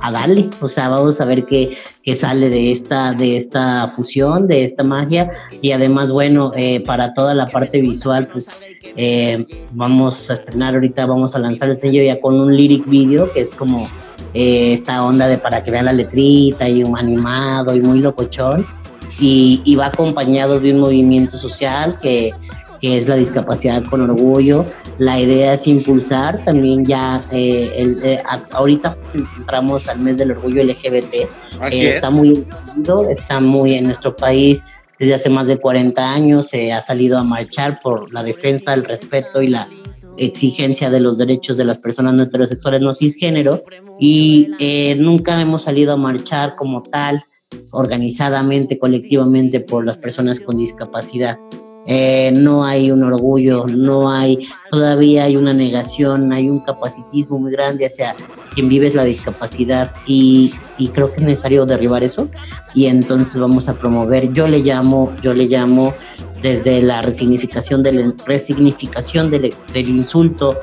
Speaker 3: a darle, o sea, vamos a ver qué, qué sale de esta, de esta fusión, de esta magia, y además, bueno, eh, para toda la parte visual, pues eh, vamos a estrenar ahorita, vamos a lanzar el sello ya con un lyric video, que es como eh, esta onda de para que vean la letrita y un animado y muy locochón, y, y va acompañado de un movimiento social que que es la discapacidad con orgullo. La idea es impulsar también ya, eh, el, eh, ahorita entramos al mes del orgullo LGBT, eh, está muy está muy en nuestro país desde hace más de 40 años, se ha salido a marchar por la defensa, el respeto y la exigencia de los derechos de las personas no heterosexuales no cisgénero y nunca hemos salido a marchar como tal organizadamente, colectivamente por las personas con discapacidad. Eh, no hay un orgullo, no hay, todavía hay una negación, hay un capacitismo muy grande hacia quien vive la discapacidad y, creo que es necesario derribar eso y entonces vamos a promover, yo le llamo, yo le llamo desde la resignificación del, resignificación del, del insulto,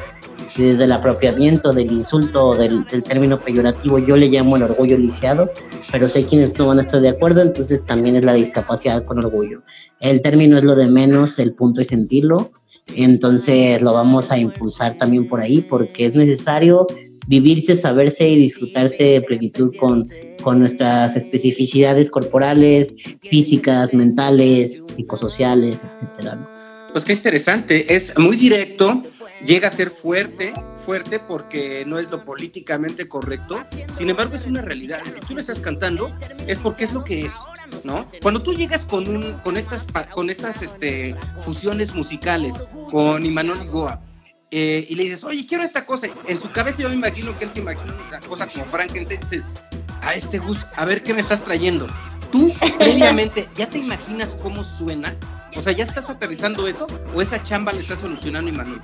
Speaker 3: desde el apropiamiento del insulto del, del, término peyorativo, yo le llamo el orgullo lisiado, pero sé quienes no van a estar de acuerdo, entonces también es la discapacidad con orgullo. El término es lo de menos, el punto es sentirlo, entonces lo vamos a impulsar también por ahí porque es necesario vivirse, saberse y disfrutarse de plenitud con, con nuestras especificidades corporales, físicas, mentales, psicosociales, etcétera.
Speaker 2: Pues qué interesante, es muy directo, llega a ser fuerte, fuerte porque no es lo políticamente correcto, sin embargo es una realidad. Si tú lo estás cantando es porque es lo que es, ¿no? Cuando tú llegas con un, con estas, con estas este, fusiones musicales, con Imanol Goa, eh, y le dices, oye, quiero esta cosa, en su cabeza yo me imagino que él se imagina una cosa como Frankenstein, dices, a este Gus, a ver qué me estás trayendo. Tú previamente ya te imaginas cómo suena, o sea, ¿ya estás aterrizando eso o esa chamba le está solucionando Imanol?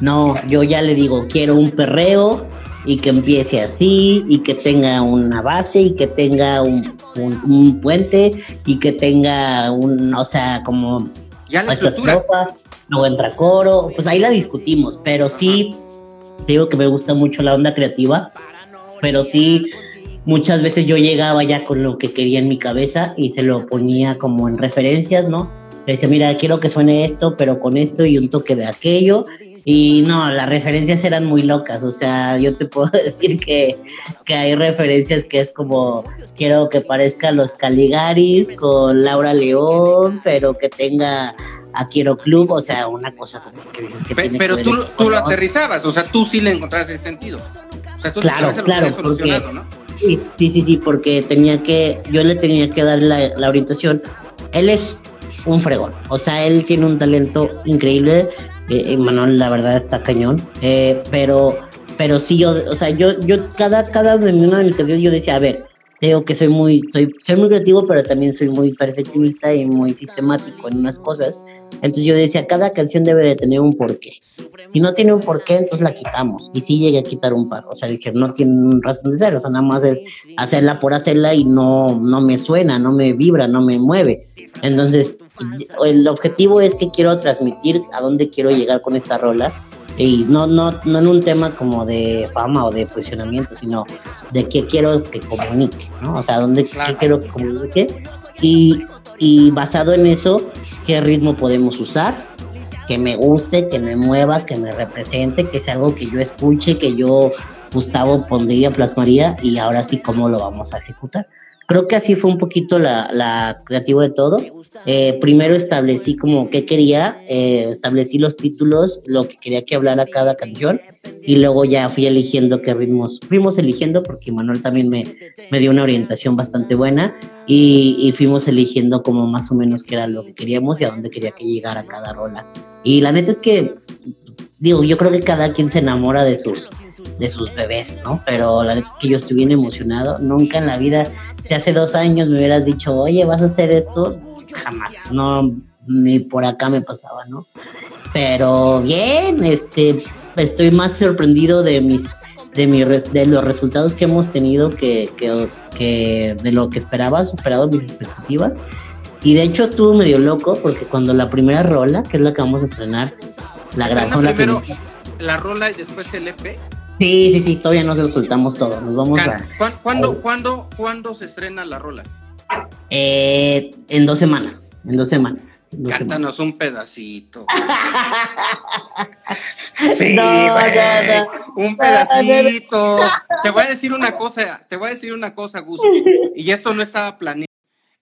Speaker 3: No, yo ya le digo, quiero un perreo y que empiece así y que tenga una base y que tenga un, puente y que tenga un, o sea, como...
Speaker 2: Ya la estructura.
Speaker 3: luego entra coro, pues ahí la discutimos, pero sí, digo que me gusta mucho la onda creativa, pero sí, muchas veces yo llegaba ya con lo que quería en mi cabeza y se lo ponía como en referencias, ¿no? Le decía, mira, quiero que suene esto, pero con esto y un toque de aquello, Y no, las referencias eran muy locas, o sea, yo te puedo decir que, que hay referencias que es como, quiero que parezca los Caligaris con Laura León, pero que tenga a Quiero Club, o sea, una cosa como que dices que tiene
Speaker 2: Pero
Speaker 3: que
Speaker 2: tú,
Speaker 3: ver
Speaker 2: tú lo aterrizabas, o sea, tú sí le encontrabas ese sentido. O sea, tú
Speaker 3: Claro,
Speaker 2: lo
Speaker 3: claro,
Speaker 2: solucionado, ¿no?
Speaker 3: Sí, sí, sí, porque tenía que, yo le tenía que dar la, orientación. Él es un fregón, o sea, él tiene un talento increíble. Eh, eh, Manuel, la verdad, está cañón. Eh, pero, pero sí, yo, o sea, yo, yo cada, cada una de mis canciones yo decía, a ver, digo que soy muy, soy, soy muy creativo, pero también soy muy perfeccionista y muy sistemático en unas cosas. Entonces yo decía, cada canción debe de tener un porqué. Si no tiene un porqué, entonces la quitamos. Y sí llegué a quitar un par. O sea, dije, no tiene razón de ser. O sea, nada más es hacerla por hacerla y no, no me suena, no me vibra, no me mueve. Entonces, el objetivo es que quiero transmitir a dónde quiero llegar con esta rola. Y no, no, no en un tema como de fama o de posicionamiento, sino de qué quiero que comunique, ¿no? O sea, dónde
Speaker 2: Claro.
Speaker 3: qué quiero que comunique. Y, y basado en eso, qué ritmo podemos usar, que me guste, que me mueva, que me represente, que sea algo que yo escuche, que yo, Gustavo, pondría, plasmaría y ahora sí cómo lo vamos a ejecutar. Creo que así fue un poquito la, la creativo de todo. Eh, primero establecí como qué quería, eh, establecí los títulos, lo que quería que hablara cada canción y luego ya fui eligiendo qué ritmos, fuimos eligiendo porque Manuel también me, me dio una orientación bastante buena y, y fuimos eligiendo como más o menos qué era lo que queríamos y a dónde quería que llegara cada rola. Y la neta es que, digo, yo creo que cada quien se enamora de sus, de sus bebés, ¿no? Pero la neta es que yo estoy bien emocionado. Nunca en la vida, si hace dos años me hubieras dicho, oye, vas a hacer esto, jamás, no, ni por acá me pasaba, ¿no? Pero bien, este, estoy más sorprendido de mis, de mi de los resultados que hemos tenido que, que, que de lo que esperaba, superado mis expectativas. Y de hecho estuvo medio loco porque cuando la primera rola, que es la que vamos a estrenar, la grabó la
Speaker 2: primero
Speaker 3: primera-
Speaker 2: la rola y después el EP.
Speaker 3: Sí, sí, sí, todavía no lo soltamos todo. Nos vamos
Speaker 2: Can-
Speaker 3: a.
Speaker 2: ¿cuán- ¿Cuándo, cuándo, cuándo se estrena la rola?
Speaker 3: Eh, en dos semanas. En dos semanas. en dos semanas.
Speaker 2: Cántanos un pedacito. Sí,
Speaker 3: No, no.
Speaker 2: un pedacito. Te voy a decir una cosa, te voy a decir una cosa, Gus, y esto no estaba planeado.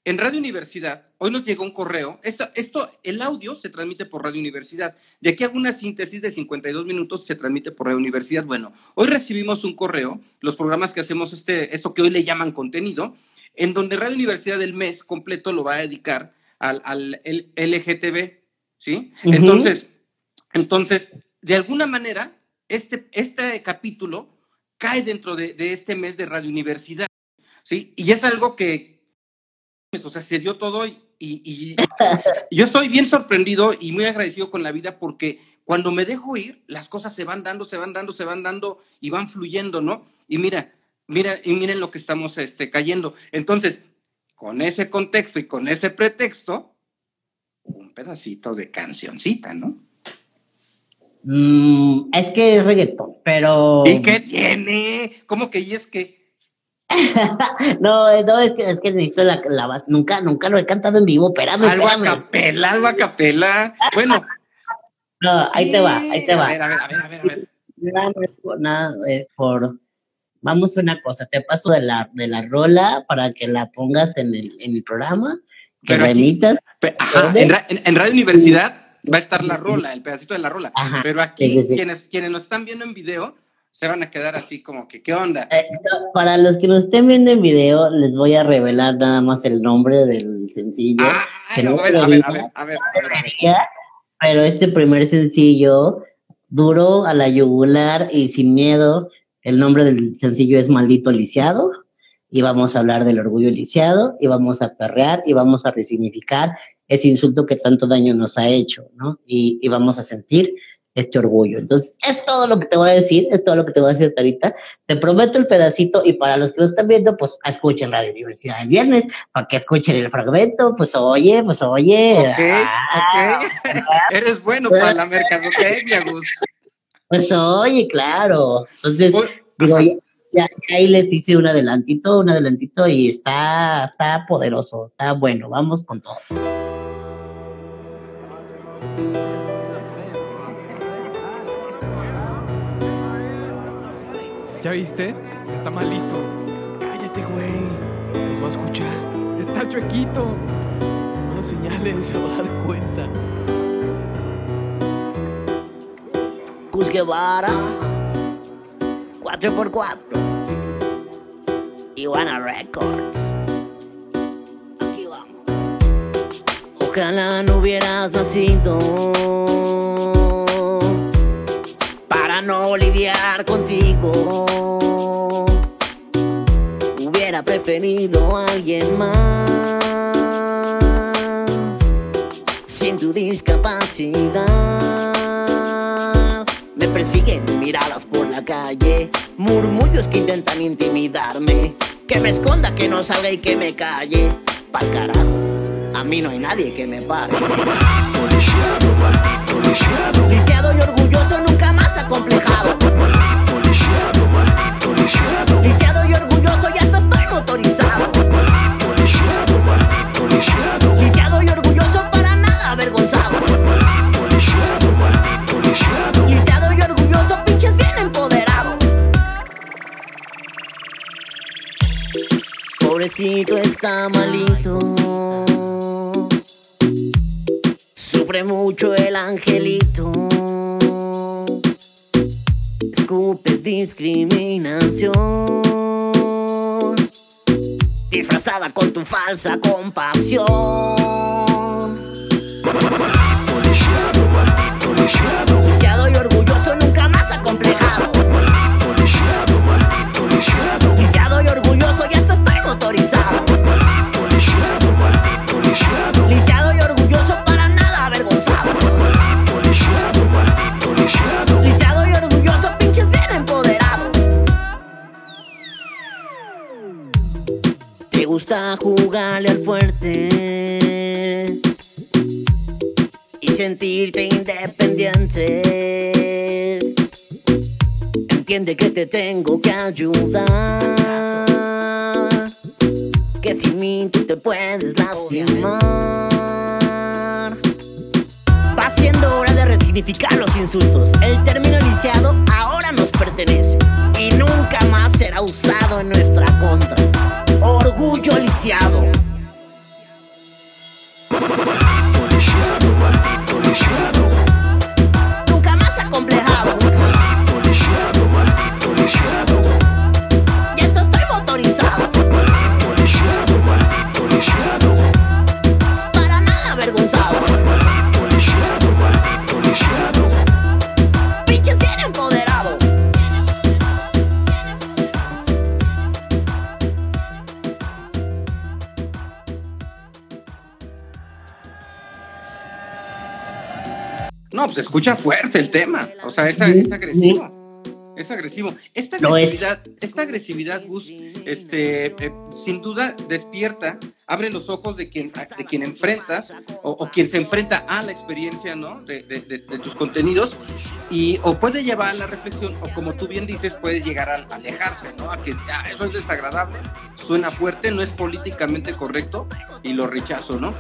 Speaker 2: En Radio Universidad, hoy nos llegó un correo. Esto, esto, el audio se transmite por Radio Universidad. De aquí hago una síntesis de 52 minutos, se transmite por Radio Universidad. Bueno, hoy recibimos un correo, los programas que hacemos, este, esto que hoy le llaman contenido, en donde Radio Universidad el mes completo lo va a dedicar al, al el- LGTB, ¿sí? Entonces, entonces, de alguna manera, este, este capítulo cae dentro de, de este mes de Radio Universidad, ¿sí? Y es algo que, o sea, se dio todo y, y- y yo estoy bien sorprendido y muy agradecido con la vida porque cuando me dejo ir, las cosas se van dando, se van dando, se van dando y van fluyendo, ¿no? Y mira, mira, y miren lo que estamos este, cayendo. Entonces, con ese contexto y con ese pretexto, un pedacito de cancioncita, ¿no?
Speaker 3: Mm, es que es reggaetón, pero.
Speaker 2: ¿Y qué tiene? ¿Cómo que y es que?
Speaker 3: no, eh, no, es que, es que necesito la, la base. Nunca, nunca lo he cantado en vivo. Espérame,
Speaker 2: Algo a capela, algo a capela. Bueno.
Speaker 3: No, ahí te va, ahí te
Speaker 2: a
Speaker 3: va.
Speaker 2: ver, a ver, a ver, a ver, a ver.
Speaker 3: Nada, es por nada, es por. Vamos a una cosa, te paso de la, de la rola para que la pongas en el, en el programa, que
Speaker 2: Pero
Speaker 3: la
Speaker 2: aquí-
Speaker 3: emitas.
Speaker 2: Pe- Ajá, en, ra- en- en Radio Universidad va a estar la rola, el pedacito de la rola.
Speaker 3: Ajá,
Speaker 2: Pero aquí,
Speaker 3: sí, sí, sí.
Speaker 2: Quienes, quienes nos están viendo en video, se van a quedar así como que, ¿qué onda?
Speaker 3: Eh, no, para los que nos estén viendo en video, les voy a revelar nada más el nombre del sencillo. que
Speaker 2: Ay,
Speaker 3: no
Speaker 2: a ver, a ver, a ver, a ver, a ver, a ver.
Speaker 3: Ya, Pero este primer sencillo, duro a la yugular y sin miedo, el nombre del sencillo es Maldito Lisiado. Y vamos a hablar del orgullo lisiado, y vamos a perrear, y vamos a resignificar ese insulto que tanto daño nos ha hecho, ¿no? Y, y vamos a sentir este orgullo. Entonces, es todo lo que te voy a decir, es todo lo que te voy a decir hasta ahorita. Te prometo el pedacito, y para los que lo están viendo, pues escuchen Radio Universidad el viernes, para que escuchen el fragmento, pues oye, pues oye.
Speaker 2: Ok,
Speaker 3: Ah,
Speaker 2: ok. Eres bueno para la mercadotecnia, Gus.
Speaker 3: Pues oye, claro. Entonces,
Speaker 2: Oye,
Speaker 3: digo, ya, ya ahí les hice un adelantito, un adelantito y está, está poderoso, está bueno, vamos con todo.
Speaker 4: ¿Ya viste? Está malito. Cállate, güey. Nos va a escuchar. Está chuequito. No nos señales, se va a dar cuenta.
Speaker 3: Cus Guevara 4x4 Iguana Records Aquí vamos Ojalá no hubieras nacido Para no lidiar contigo Hubiera preferido a alguien más Sin tu discapacidad me persiguen miradas por la calle, murmullos que intentan intimidarme. Que me esconda, que no salga y que me calle. Pa'l carajo, a mí no hay nadie que me pare. Lisiado y orgulloso, nunca acomplejado. Lisiado y orgulloso, ya hasta estoy motorizado. Lisiado y orgulloso, para nada avergonzado. Lisiado y orgulloso, pinches bien empoderado. Pobrecito está malito. Sufre mucho el angelito. Escupes discriminación. Disfrazada con tu falsa compasión. Lisiado y orgulloso, nunca más acomplejado. Lisiado y orgulloso, ya hasta estoy motorizado. Gusta jugarle al fuerte y sentirte independiente. Entiende que te tengo que ayudar. Que sin mí tú te puedes lastimar. Va siendo hora de resignificar los insultos. El término lisiado ahora nos pertenece y nunca más será usado en nuestra contra. Orgullo lisiado. Nunca más acomplejado.
Speaker 2: No, pues escucha fuerte el tema. O sea, es, es agresivo. Es agresivo. Esta
Speaker 5: Lo es.
Speaker 2: agresividad, esta agresividad, Gus, este, eh, sin duda despierta, abre los ojos de quien, de quien enfrentas o, o quien se enfrenta a la experiencia, ¿no? De, de- de- de tus contenidos y o puede llevar a la reflexión o como tú bien dices puede llegar a, a alejarse, ¿no? A que ah, eso es desagradable, suena fuerte, no es políticamente correcto y lo rechazo, ¿no?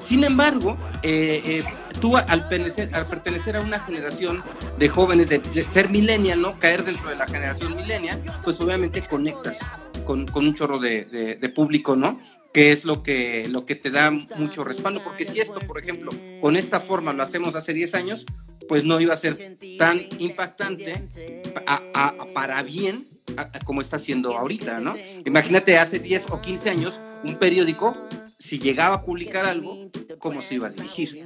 Speaker 2: Sin embargo, eh, eh, tú al pertenecer, a una generación de jóvenes, de, ser millennial, ¿no? Caer dentro de la generación millennial, pues obviamente conectas con, con un chorro de, de- público, ¿no? Que es lo que, lo que te da mucho respaldo, porque si esto, por ejemplo, con esta forma lo hacemos hace 10 años, pues no iba a ser tan impactante para bien como está siendo ahorita, ¿no? Imagínate hace 10 o 15 años un periódico, si llegaba a publicar algo, ¿cómo se iba a dirigir?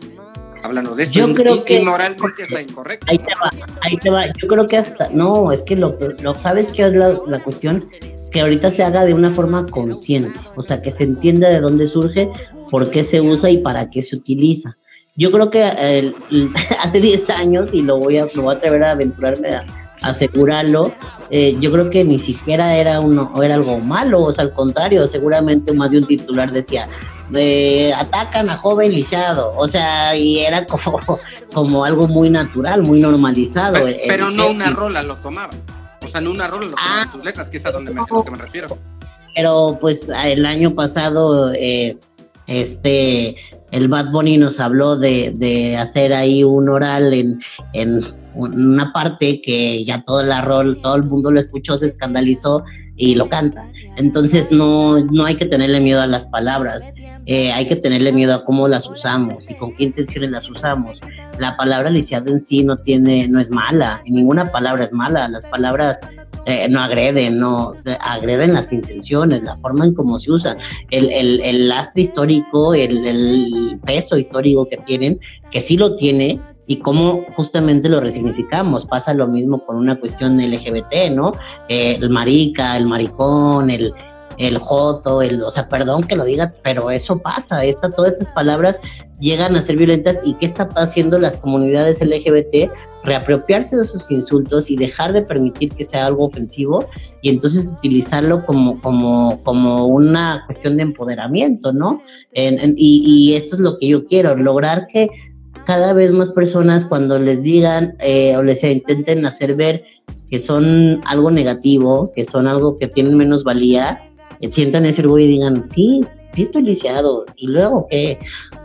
Speaker 2: Hablando de esto,
Speaker 5: Yo creo
Speaker 2: in-
Speaker 5: que-
Speaker 2: inmoralmente está incorrecto.
Speaker 5: Ahí te va, ahí te va. Yo creo que hasta, no, es que lo, lo sabes que es la, la cuestión que ahorita se haga de una forma consciente, o sea, que se entienda de dónde surge, por qué se usa y para qué se utiliza. Yo creo que el- hace 10 años, y lo voy a, lo voy a atrever a aventurarme a asegurarlo, eh, yo creo que ni siquiera era uno, o era algo malo, o sea, al contrario, seguramente más de un titular decía, eh, atacan a joven lisiado, o sea, y era como, como algo muy natural, muy normalizado.
Speaker 2: Pero, pero no una rola lo tomaba. O sea, no una rola lo tomaba
Speaker 5: Ah.
Speaker 2: sus letras, que es a donde me, a lo que me refiero.
Speaker 5: pero pues el año pasado eh, este el Bad Bunny nos habló de, de hacer ahí un oral en, en
Speaker 3: una parte que ya todo el rol, todo el mundo lo escuchó, se escandalizó y lo canta. Entonces no, no hay que tenerle miedo a las palabras, eh, hay que tenerle miedo a cómo las usamos y con qué intenciones las usamos. La palabra lisiado en sí no tiene, no es mala, ninguna palabra es mala, las palabras eh, no agreden, no agreden las intenciones, la forma en cómo se usan, el, el, el lastre histórico, el peso histórico que tienen, que sí lo tiene, y cómo justamente lo resignificamos. Pasa lo mismo con una cuestión LGBT, ¿no? Eh, el marica, el maricón, el, el joto, el, o sea, perdón que lo diga, pero eso pasa, esta, todas estas palabras llegan a ser violentas y qué está haciendo las comunidades LGBT reapropiarse de esos insultos y dejar de permitir que sea algo ofensivo y entonces utilizarlo como, como, como una cuestión de empoderamiento, ¿no? y esto es lo que yo quiero, lograr que cada vez más personas cuando les digan eh, o les intenten hacer ver que son algo negativo, que son algo que tienen menos valía, eh, sientan ese orgullo y digan, sí, sí estoy lisiado. Y luego, ¿qué?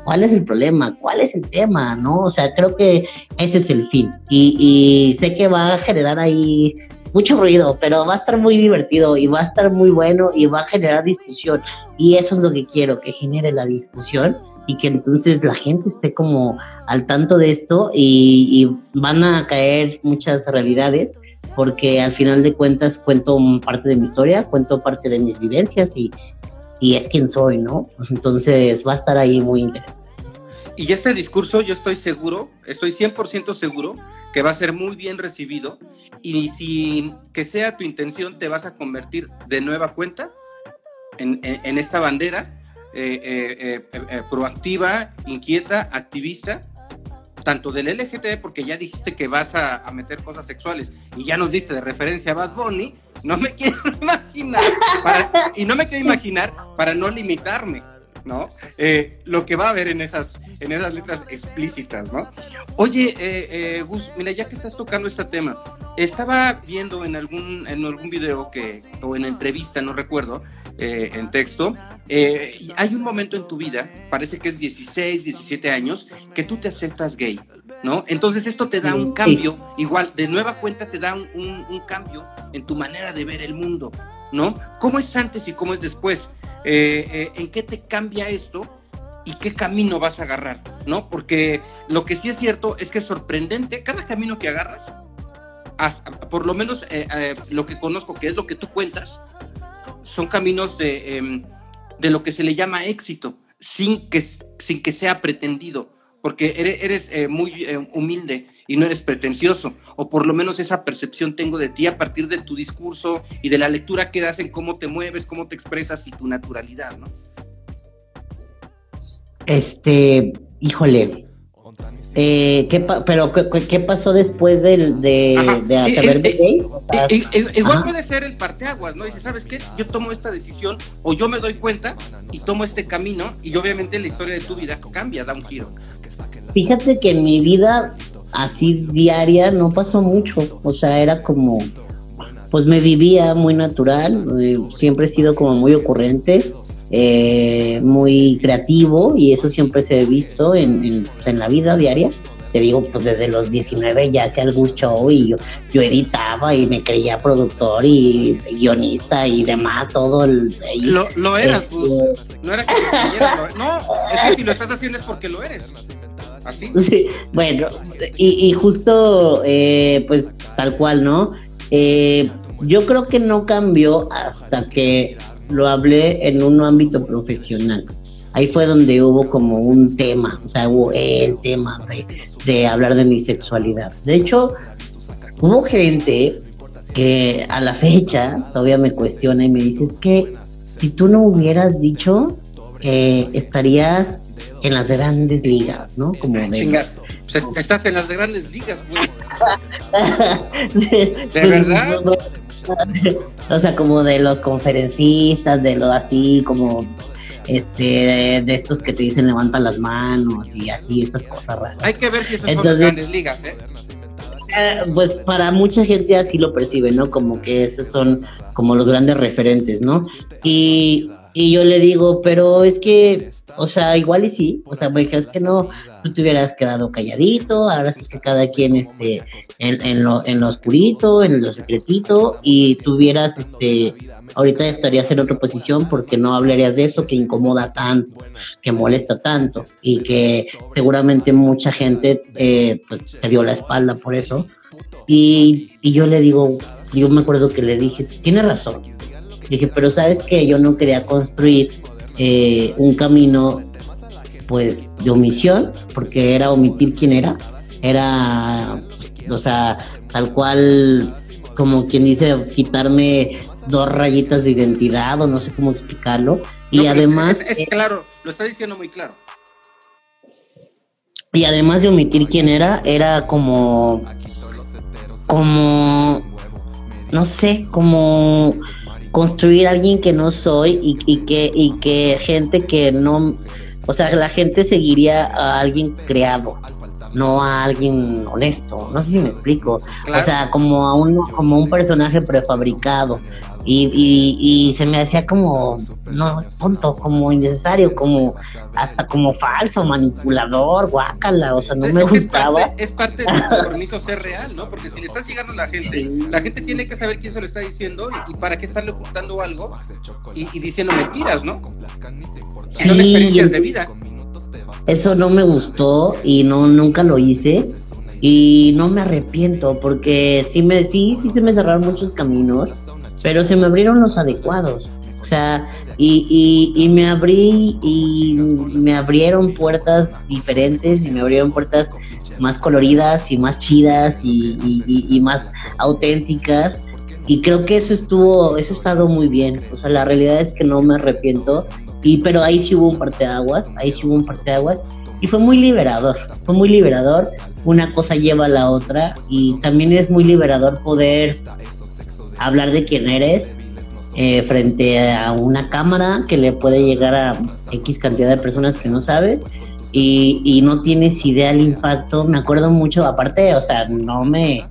Speaker 3: ¿Cuál es el problema? ¿Cuál es el tema? ¿No? O sea, creo que ese es el fin. Y, y sé que va a generar ahí mucho ruido, pero va a estar muy divertido y va a estar muy bueno y va a generar discusión. Y eso es lo que quiero, que genere la discusión y que entonces la gente esté como al tanto de esto y, van a caer muchas realidades porque al final de cuentas cuento parte de mi historia, cuento parte de mis vivencias y, y es quien soy, ¿no? Entonces va a estar ahí muy interesante.
Speaker 2: Y este discurso yo estoy seguro, estoy 100% seguro que va a ser muy bien recibido y sin que sea tu intención te vas a convertir de nueva cuenta en, en esta bandera eh, eh, eh, proactiva, inquieta, activista, tanto del LGT, porque ya dijiste que vas a, meter cosas sexuales y ya nos diste de referencia a Bad Bunny, no me quiero imaginar, y no me quiero imaginar para no limitarme, ¿no? lo que va a haber en esas, en esas letras explícitas, ¿no? Oye, Gus, mira, ya que estás tocando este tema, estaba viendo en algún, en algún video que, o en entrevista, no recuerdo, eh, en texto, eh, hay un momento en tu vida, parece que es 16, 17 años, que tú te aceptas gay, ¿no? Entonces esto te da un cambio, igual, de nueva cuenta te da un, un, cambio en tu manera de ver el mundo, ¿no? ¿Cómo es antes y cómo es después? Eh, ¿En qué te cambia esto? y qué camino vas a agarrar, ¿no? Porque lo que sí es cierto es que es sorprendente, cada camino que agarras, por lo menos lo que conozco, que es lo que tú cuentas, son caminos de, em, de lo que se le llama éxito, sin que, sin que sea pretendido, porque eres, eh, muy eh, humilde y no eres pretencioso, o por lo menos esa percepción tengo de ti a partir de tu discurso y de la lectura que das en cómo te mueves, cómo te expresas y tu naturalidad, ¿no?
Speaker 3: Este, híjole, eh, ¿qué pero ¿qué, pasó después del, de, de saber de gay?
Speaker 2: igual puede ser el parteaguas, ¿no? Dice, ¿sabes qué? Yo tomo esta decisión o yo me doy cuenta y tomo este camino y obviamente la historia de tu vida cambia, da un giro.
Speaker 3: Fíjate que en mi vida así diaria no pasó mucho, o sea, era como, pues me vivía muy natural, eh, siempre he sido como muy ocurrente, eh, muy creativo y eso siempre se ha visto en, en, la vida diaria. Te digo, pues desde los 19 ya hacía algún show y yo, yo editaba y me creía productor y guionista y demás, todo el...
Speaker 2: lo, lo, eras, este, pues. No era que No, es que si lo estás haciendo es porque lo eres. Así.
Speaker 3: bueno, y, y justo, eh, pues tal cual, ¿no? Eh, yo creo que no cambió hasta que lo hablé en un ámbito profesional. Ahí fue donde hubo como un tema, o sea, hubo el tema de, hablar de mi sexualidad. De hecho, hubo gente que a la fecha todavía me cuestiona y me dice, es que si tú no hubieras dicho, que estarías en las grandes ligas, ¿no?
Speaker 2: Como de... Pues estás en las grandes ligas, güey. ¿De verdad?
Speaker 3: o sea, como de los conferencistas, de lo así, como este de, estos que te dicen levanta las manos y así, estas cosas raras.
Speaker 2: Hay que ver si esas son las grandes ligas, ¿eh?
Speaker 3: ¿eh? pues para mucha gente así lo percibe, ¿no? Como que esos son como los grandes referentes, ¿no? Y, Y yo le digo, pero es que, o sea, igual y sí, o sea, porque es que no, tú te hubieras quedado calladito, ahora sí que cada quien esté en, en, lo, en lo oscurito, en lo secretito, y tuvieras, este, ahorita estarías en otra posición porque no hablarías de eso que incomoda tanto, que molesta tanto, y que seguramente mucha gente, eh, pues, te dio la espalda por eso. Y, y yo le digo, yo me acuerdo que le dije, tiene razón, Dije, pero sabes que yo no quería construir eh, un camino pues de omisión, porque era omitir quién era, era, pues, o sea, tal cual, como quien dice, quitarme dos rayitas de identidad o no sé cómo explicarlo. y además...
Speaker 2: Es, claro, lo está diciendo muy claro.
Speaker 3: Y además de omitir quién era, era como... Como... No sé, como construir a alguien que no soy y, que, y que gente que no, o sea, la gente seguiría a alguien creado, no a alguien honesto, no sé si me explico, o sea, como a un, como un personaje prefabricado, y, y, se me hacía como, no, tonto, como innecesario, como hasta como falso, manipulador, guácala, o sea, no me gustaba.
Speaker 2: Es parte, del compromiso ser real, ¿no? Porque si le estás llegando a la gente, la gente tiene que saber quién se lo está diciendo y, para qué estarle ocultando algo y, diciendo mentiras, ¿no?
Speaker 3: Sí, son experiencias de vida. Eso no me gustó y no nunca lo hice y no me arrepiento porque sí me sí sí se me cerraron muchos caminos pero se me abrieron los adecuados. O sea, y, y, me abrí y me abrieron puertas diferentes y me abrieron puertas más coloridas y más chidas y, y, más auténticas. Y creo que eso estuvo, eso ha estado muy bien. O sea, la realidad es que no me arrepiento. Y, pero ahí sí hubo un parteaguas, ahí sí hubo un parteaguas. Y fue muy liberador, fue muy liberador. Una cosa lleva a la otra. Y también es muy liberador poder hablar de quién eres eh, frente a una cámara que le puede llegar a X cantidad de personas que no sabes y, no tienes idea del impacto. Me acuerdo mucho, aparte, o sea, no me,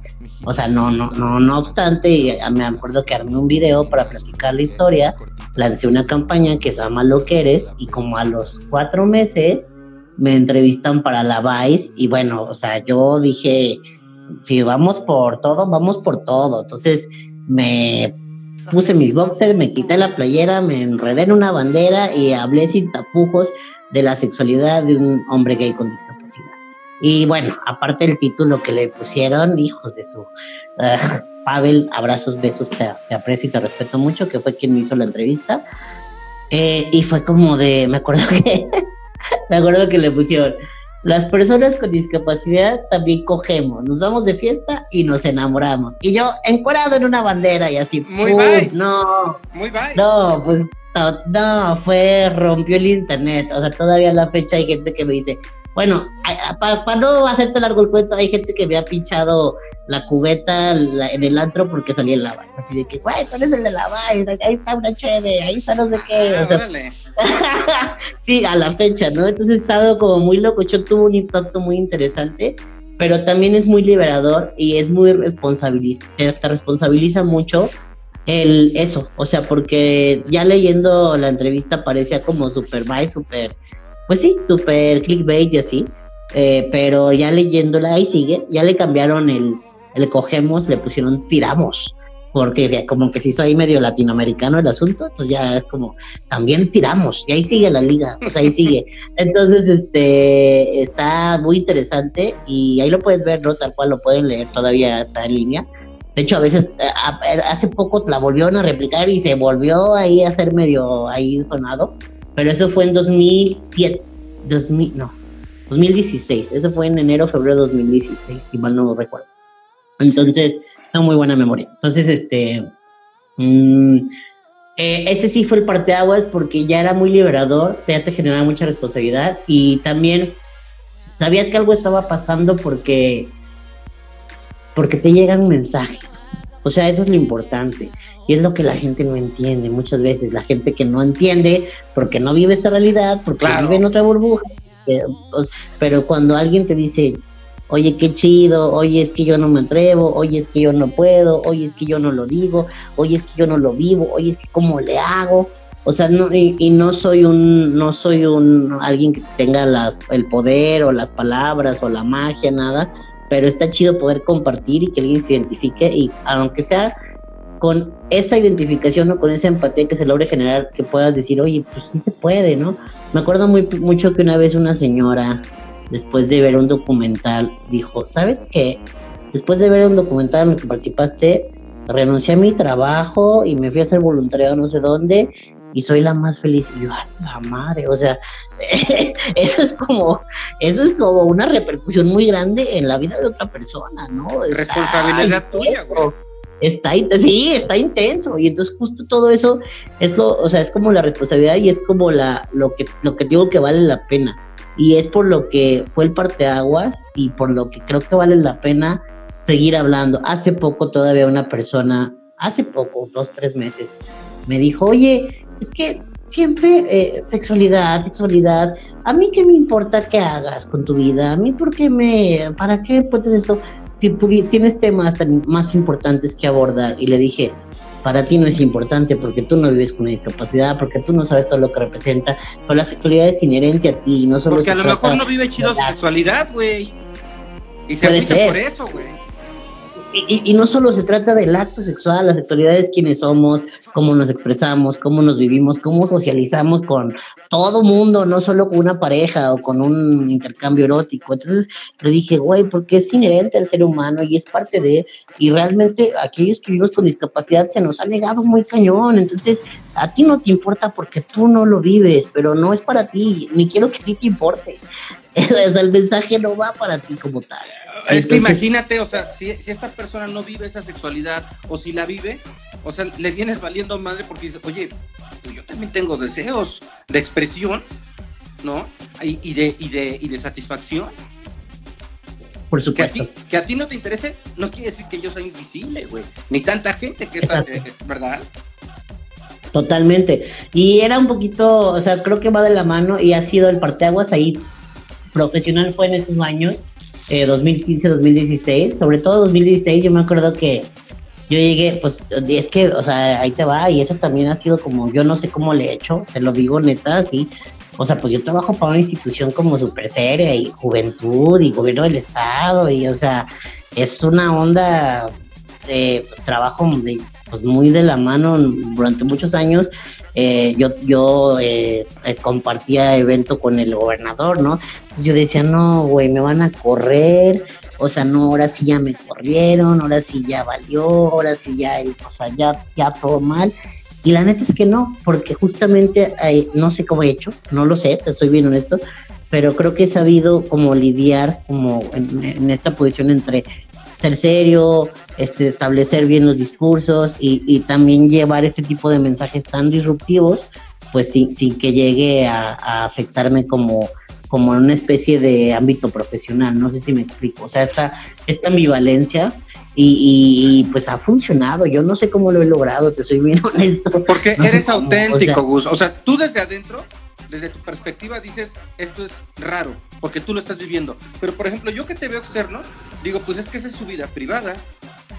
Speaker 3: o sea, no, no, no, no obstante, me acuerdo que armé un video para platicar la historia, lancé una campaña que se llama Lo que eres y como a los cuatro meses me entrevistan para la Vice y bueno, o sea, yo dije, si vamos por todo, vamos por todo. Entonces, me puse mis boxers, me quité la playera, me enredé en una bandera y hablé sin tapujos de la sexualidad de un hombre gay con discapacidad. Y bueno, aparte el título que le pusieron, hijos de su... Uh, Pavel, abrazos, besos, te, aprecio y te respeto mucho, que fue quien me hizo la entrevista. Eh, y fue como de, me acuerdo que, me acuerdo que le pusieron, las personas con discapacidad también cogemos, nos vamos de fiesta y nos enamoramos. Y yo encuadrado en una bandera y así.
Speaker 2: Muy
Speaker 3: No.
Speaker 2: Muy bien.
Speaker 3: No, pues no, fue, rompió el internet. O sea, todavía a la fecha hay gente que me dice, bueno, para no hacerte largo el cuento, hay gente que me ha pinchado la cubeta en el antro porque salía en la base. Así de que, güey, ¿cuál es el de la base? Ahí está una chévere, ahí está no sé qué.
Speaker 2: Ah,
Speaker 3: o sea, sí, a la fecha, ¿no? Entonces he estado como muy loco. Yo tuvo un impacto muy interesante, pero también es muy liberador y es muy responsabiliza, te responsabiliza mucho el eso, o sea, porque ya leyendo la entrevista parecía como super bye, super pues sí, súper clickbait y así. Eh, pero ya leyéndola, ahí sigue, ya le cambiaron el, el cogemos, le pusieron tiramos, porque como que se hizo ahí medio latinoamericano el asunto, entonces ya es como, también tiramos, y ahí sigue la liga, pues ahí sigue. Entonces, este, está muy interesante y ahí lo puedes ver, ¿no? Tal cual lo pueden leer, todavía está en línea. De hecho, a veces, eh, hace poco la volvieron a replicar y se volvió ahí a hacer medio ahí sonado pero eso fue en 2007, 2000, no, 2016, eso fue en enero, febrero de 2016, si mal no recuerdo. Entonces, tengo muy buena memoria. Entonces, este, mmm, eh, ese sí fue el parteaguas porque ya era muy liberador, ya te generaba mucha responsabilidad y también sabías que algo estaba pasando porque, porque te llegan mensajes. O sea, eso es lo importante. Y es lo que la gente no entiende muchas veces. La gente que no entiende porque no vive esta realidad, porque vive en otra burbuja. Pero cuando alguien te dice, oye, qué chido, oye, es que yo no me atrevo, oye, es que yo no puedo, oye, es que yo no lo digo, oye, es que yo no lo vivo, oye, es que cómo le hago. O sea, no, y, y no soy un, no soy un alguien que tenga las, el poder o las palabras o la magia, nada, pero está chido poder compartir y que alguien se identifique y aunque sea con esa identificación o con esa empatía que se logre generar, que puedas decir, oye, pues sí se puede, ¿no? Me acuerdo muy mucho que una vez una señora, después de ver un documental, dijo, ¿sabes qué? Después de ver un documental en el que participaste, renuncié a mi trabajo y me fui a hacer voluntariado no sé dónde y soy la más feliz. Y yo, ¡ay, la madre! O sea, eso es como, eso es como una repercusión muy grande en la vida de otra persona, ¿no? Está
Speaker 2: Responsabilidad tuya,
Speaker 3: intenso. Está, sí, está intenso. Y entonces justo todo eso es lo, o sea, es como la responsabilidad y es como la, lo que, lo que digo que vale la pena. Y es por lo que fue el parteaguas y por lo que creo que vale la pena seguir hablando. Hace poco todavía una persona, hace poco, dos, tres meses, me dijo, oye, es que siempre eh, sexualidad, sexualidad, a mí qué me importa qué hagas con tu vida, a mí por qué me, para qué puedes eso, si tienes temas tan más importantes que abordar y le dije, para ti no es importante porque tú no vives con una discapacidad, porque tú no sabes todo lo que representa, pero la sexualidad es inherente a ti, no solo
Speaker 2: Porque a lo mejor no vive chido su sexualidad, güey. Y se
Speaker 3: Puede ser.
Speaker 2: por eso, güey.
Speaker 3: Y, y- no solo se trata del acto sexual, la sexualidad es quiénes somos, cómo nos expresamos, cómo nos vivimos, cómo socializamos con todo mundo, no solo con una pareja o con un intercambio erótico. Entonces le dije, güey, porque es inherente al ser humano y es parte de, y realmente aquellos que vivimos con discapacidad se nos ha negado muy cañón. Entonces a ti no te importa porque tú no lo vives, pero no es para ti, ni quiero que a ti te importe. El mensaje no va para ti como tal.
Speaker 2: Es que
Speaker 3: Entonces-
Speaker 2: imagínate, o sea, si, si esta persona no vive esa sexualidad o si la vive, o sea, le vienes valiendo madre porque dices, oye, pues yo también tengo deseos de expresión, ¿no? Y, y de, y, de, y de satisfacción.
Speaker 3: Por
Speaker 2: Que a,
Speaker 3: supuesto.
Speaker 2: ti, que a ti no te interese, no quiere decir que yo sea invisible, güey. Ni tanta gente que es, eh, ¿verdad?
Speaker 3: Totalmente. Y era un poquito, o sea, creo que va de la mano y ha sido el parteaguas ahí profesional fue en esos años, eh, 2015, 2016, sobre todo 2016, yo me acuerdo que yo llegué, pues es que, o sea, ahí te va y eso también ha sido como, yo no sé cómo le he hecho, te lo digo neta, así. O sea, pues yo trabajo para una institución como super seria y juventud y gobierno del estado y, o sea, es una onda de trabajo de, pues, muy de la mano durante muchos años. Eh, yo yo eh, compartía evento con el gobernador, ¿no? Entonces yo decía, no, güey, me van a correr, o sea, no, ahora sí ya me corrieron, ahora sí ya valió, ahora sí ya, o sea, ya, ya todo mal. Y la neta es que no, porque justamente eh, no sé cómo he hecho, no lo sé, te soy bien honesto, pero creo que he sabido como lidiar como en, en esta posición entre ser serio, este, establecer bien los discursos y, y también llevar este tipo de mensajes tan disruptivos, pues sin, sin que llegue a, a afectarme como, como en una especie de ámbito profesional, no sé si me explico, o sea, esta, esta ambivalencia y, y, pues ha funcionado, yo no sé cómo lo he logrado, te soy bien honesto.
Speaker 2: Porque
Speaker 3: No
Speaker 2: eres
Speaker 3: cómo,
Speaker 2: auténtico,
Speaker 3: o sea-
Speaker 2: Gus. O sea, tú desde adentro, desde tu perspectiva, dices, esto es raro, porque tú lo estás viviendo. Pero, por ejemplo, yo que te veo externo, digo, pues es que esa es su vida privada.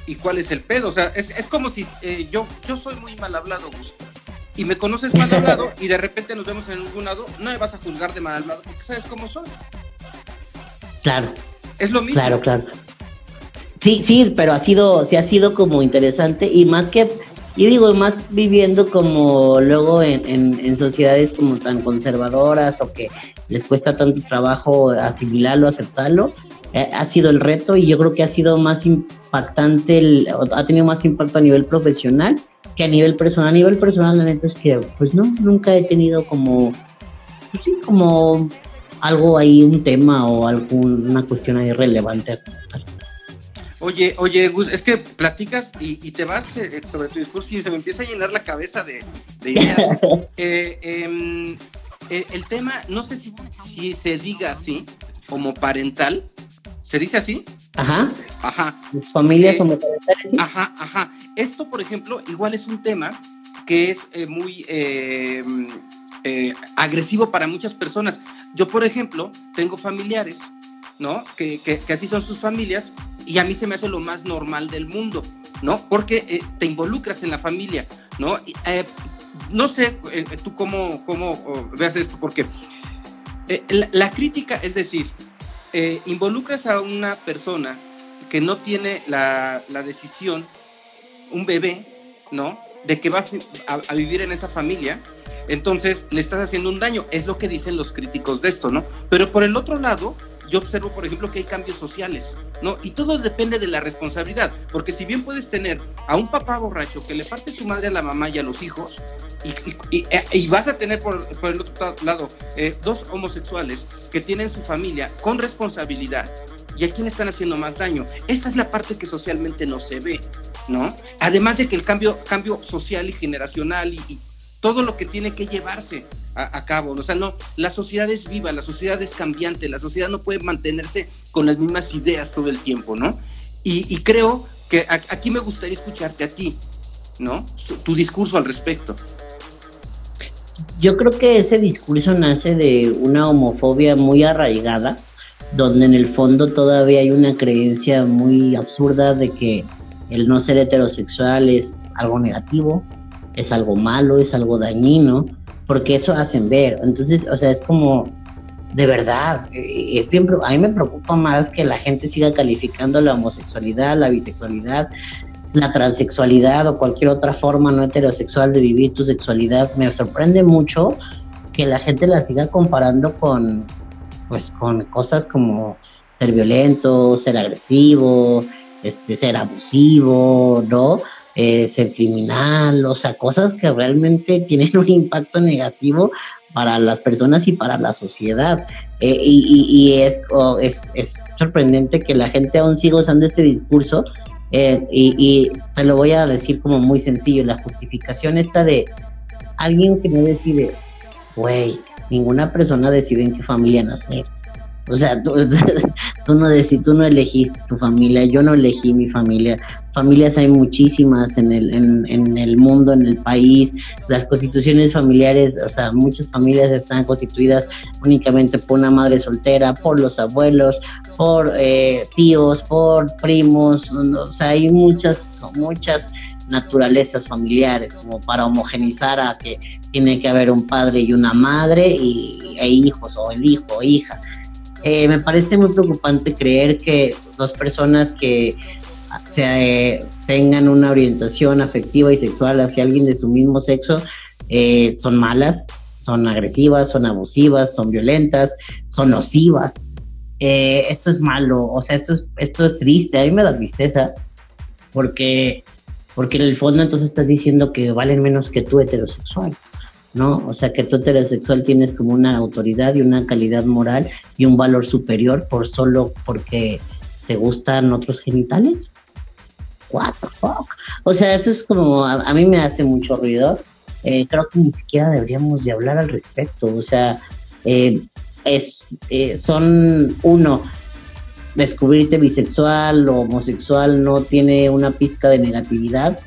Speaker 2: ¿Y cuál es el pedo? O sea, es, es como si eh, yo, yo soy muy mal hablado, Gus. Y me conoces mal hablado y de repente nos vemos en algún lado, no me vas a juzgar de mal hablado porque sabes cómo soy.
Speaker 3: Claro.
Speaker 2: Es lo mismo.
Speaker 3: Claro, claro. Sí, sí, pero ha sido, sí ha sido como interesante y más que, y digo, más viviendo como luego en, en, sociedades como tan conservadoras o que les cuesta tanto trabajo asimilarlo, aceptarlo, eh, ha sido el reto y yo creo que ha sido más impactante, ha tenido más impacto a nivel profesional que a nivel personal. A nivel personal, la neta es que, pues no, nunca he tenido como, pues sí, como algo ahí, un tema o alguna cuestión ahí relevante.
Speaker 2: Oye, oye, Gus, es que platicas y, y te vas eh, sobre tu discurso y se me empieza a llenar la cabeza de, de ideas. Eh, em, eh, el tema, no sé si, si se diga así, como parental. ¿Se dice así?
Speaker 3: Ajá,
Speaker 2: Ajá,
Speaker 3: familias
Speaker 2: Eh,
Speaker 3: homoparentales, ¿sí?
Speaker 2: ajá, ajá. Esto, por ejemplo, igual es un tema que es eh, muy eh, eh, agresivo para muchas personas. Yo, por ejemplo, tengo familiares, ¿no? Que, que- que así son sus familias y a mí se me hace lo más normal del mundo, ¿no? Porque eh, te involucras en la familia, ¿no? Y, eh, no sé eh, tú cómo, cómo oh, veas esto, porque eh, la, la, crítica, es decir, eh, involucras a una persona que no tiene la, la decisión, un bebé, ¿no? De que va a, a, vivir en esa familia, entonces le estás haciendo un daño, es lo que dicen los críticos de esto, ¿no? Pero por el otro lado, yo observo, por ejemplo, que hay cambios sociales, ¿no? Y todo depende de la responsabilidad, porque si bien puedes tener a un papá borracho que le parte su madre a la mamá y a los hijos, y, y, y vas a tener por, por el otro lado eh, dos homosexuales que tienen su familia con responsabilidad, y a quién están haciendo más daño. Esta es la parte que socialmente no se ve, ¿no? Además de que el cambio, cambio social y generacional y, y todo lo que tiene que llevarse a, cabo. O sea, no, la sociedad es viva, la sociedad es cambiante, la sociedad no puede mantenerse con las mismas ideas todo el tiempo, ¿no? Y, creo que a, aquí me gustaría escucharte a ti, ¿no? Tu, discurso al respecto.
Speaker 3: Yo creo que ese discurso nace de una homofobia muy arraigada, donde en el fondo todavía hay una creencia muy absurda de que el no ser heterosexual es algo negativo, es algo malo, es algo dañino, porque eso hacen ver. Entonces, o sea, es como, de verdad, es bien, a mí me preocupa más que la gente siga calificando la homosexualidad, la bisexualidad, la transexualidad o cualquier otra forma no heterosexual de vivir tu sexualidad. Me sorprende mucho que la gente la siga comparando con, pues, con cosas como ser violento, ser agresivo, este, ser abusivo, ¿no? Eh, ser criminal, o sea, cosas que realmente tienen un impacto negativo para las personas y para la sociedad. Eh, y, es, es, es, sorprendente que la gente aún siga usando este discurso. Eh, y, y, te lo voy a decir como muy sencillo, la justificación está de alguien que no decide, güey, ninguna persona decide en qué familia nacer. O sea, tú, no decí, tú no elegiste tu familia, yo no elegí mi familia. Familias hay muchísimas en el, en, en, el mundo, en el país. Las constituciones familiares, o sea, muchas familias están constituidas únicamente por una madre soltera, por los abuelos, por eh, tíos, por primos. O sea, hay muchas, muchas naturalezas familiares como para homogenizar a que tiene que haber un padre y una madre y, e hijos o el hijo o hija eh, me parece muy preocupante creer que dos personas que se, eh, tengan una orientación afectiva y sexual hacia alguien de su mismo sexo eh, son malas, son agresivas, son abusivas, son violentas, son nocivas. Eh, esto es malo, o sea, esto es, esto es triste, a mí me da tristeza, porque, porque en el fondo entonces estás diciendo que valen menos que tú heterosexual. ¿No? O sea, que tú heterosexual tienes como una autoridad y una calidad moral y un valor superior por solo porque te gustan otros genitales. What the fuck? O sea, eso es como, a, a mí me hace mucho ruido. Eh, creo que ni siquiera deberíamos de hablar al respecto. O sea, eh, es, eh, son uno, descubrirte bisexual o homosexual no tiene una pizca de negatividad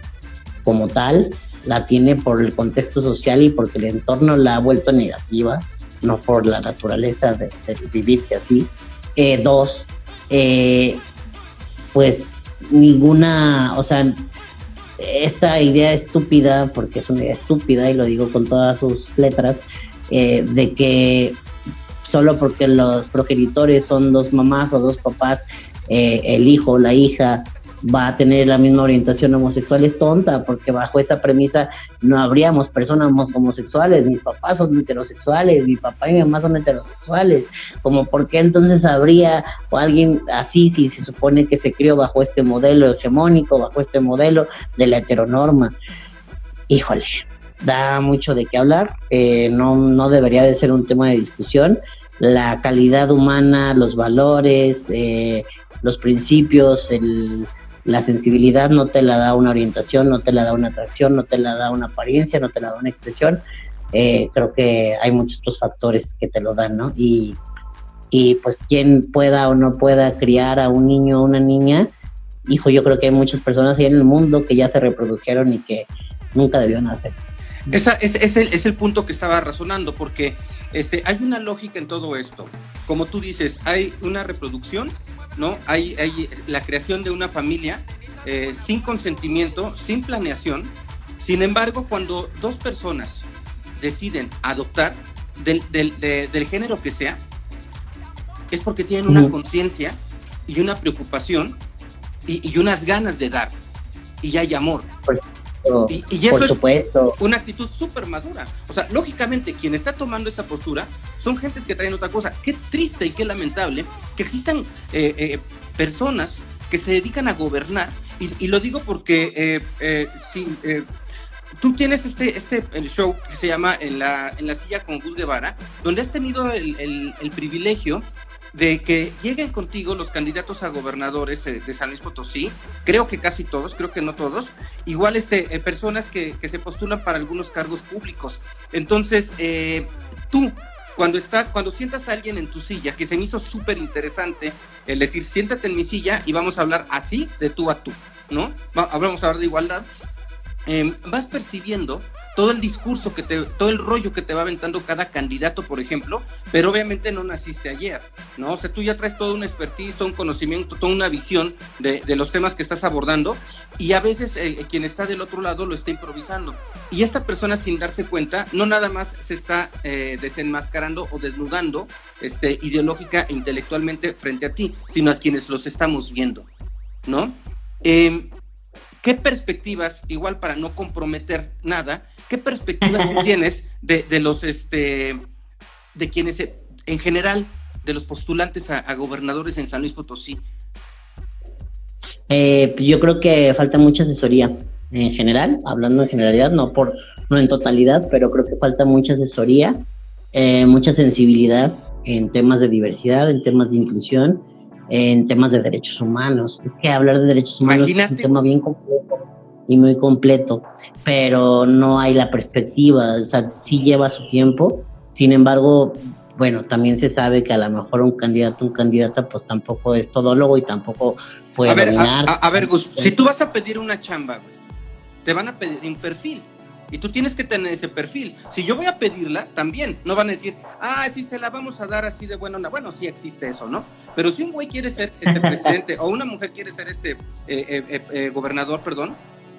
Speaker 3: como tal la tiene por el contexto social y porque el entorno la ha vuelto negativa, no por la naturaleza de, de vivirte así. Eh, dos, eh, pues ninguna, o sea, esta idea estúpida, porque es una idea estúpida y lo digo con todas sus letras, eh, de que solo porque los progenitores son dos mamás o dos papás, el hijo o la hija va a tener la misma orientación homosexual es tonta, porque bajo esa premisa no habríamos personas homosexuales, mis papás son heterosexuales, mi papá y mi mamá son heterosexuales, como por qué entonces habría alguien así si se supone que se crió bajo este modelo hegemónico, bajo este modelo de la heteronorma. Híjole, da mucho de qué hablar, eh, no, no debería de ser un tema de discusión. La calidad humana, los valores, eh, los principios, el, la sensibilidad no te la da una orientación, no te la da una atracción, no te la da una apariencia, no te la da una expresión. Eh, creo que hay muchos otros factores que te lo dan, ¿no? Y, pues quien pueda o no pueda criar a un niño o una niña, hijo, yo creo que hay muchas personas ahí en el mundo que ya se reprodujeron y que nunca debieron hacer.
Speaker 2: Esa, es, es, el, es el punto que estaba razonando, porque este, hay una lógica en todo esto. Como tú dices, hay una reproducción ¿no? Hay, hay la creación de una familia eh, sin consentimiento, sin planeación, Sin embargo, cuando dos personas deciden adoptar del, del, del género que sea, es porque tienen una conciencia y una preocupación y, y, unas ganas de dar. Y hay amor. Y, y, eso
Speaker 3: por supuesto.
Speaker 2: es una actitud súper madura. O sea, lógicamente, quien está tomando esa postura son gentes que traen otra cosa. Qué triste y qué lamentable que existan eh, eh, personas que se dedican a gobernar. Y, y lo digo porque eh, eh, eh, tú tienes este, este el show que se llama En la, en la silla con Gus Guevara, donde has tenido el, el, el privilegio de que lleguen contigo los candidatos a gobernadores eh, de San Luis Potosí, creo que casi todos, creo que no todos, igual este, eh, personas que, que, se postulan para algunos cargos públicos. Entonces, eh, tú, cuando estás, cuando sientas a alguien en tu silla, que se me hizo súper interesante, el decir, siéntate en mi silla y vamos a hablar así, de tú a tú, ¿no? Vamos a hablar de igualdad. Vas percibiendo todo el discurso que te, todo el rollo que te va aventando cada candidato, por ejemplo, pero obviamente no naciste ayer, ¿no? O sea, tú ya traes toda una expertise, todo un conocimiento, toda una visión de, de los temas que estás abordando y a veces eh, quien está del otro lado lo está improvisando. Y esta persona sin darse cuenta, no nada más se está eh, desenmascarando o desnudando este, ideológica e intelectualmente frente a ti, sino a quienes los estamos viendo, ¿no? Eh, ¿Qué perspectivas, igual para no comprometer nada, qué perspectivas tú tienes de, de, los, este, de quienes, en general, de los postulantes a, a gobernadores en San Luis Potosí?
Speaker 3: Eh, pues yo creo que falta mucha asesoría en general, hablando en generalidad, no por no en totalidad, pero creo que falta mucha asesoría, eh, mucha sensibilidad en temas de diversidad, en temas de inclusión, en temas de derechos humanos. Es que hablar de derechos humanos
Speaker 2: Imagínate.
Speaker 3: es un tema bien complejo y muy completo, pero no hay la perspectiva, o sea, sí lleva su tiempo, sin embargo, bueno, también se sabe que a lo mejor un candidato, un candidata, pues tampoco es todólogo y tampoco puede
Speaker 2: a ver,
Speaker 3: dominar.
Speaker 2: A, a, a ver, Gus, si tú vas a pedir una chamba, güey, te van a pedir un perfil. Y tú tienes que tener ese perfil. Si yo voy a pedirla, también no van a decir, ah, sí, se la vamos a dar así de bueno. Bueno, sí existe eso, ¿no? Pero si un güey quiere ser este presidente o una mujer quiere ser este eh, eh, eh, gobernador, perdón,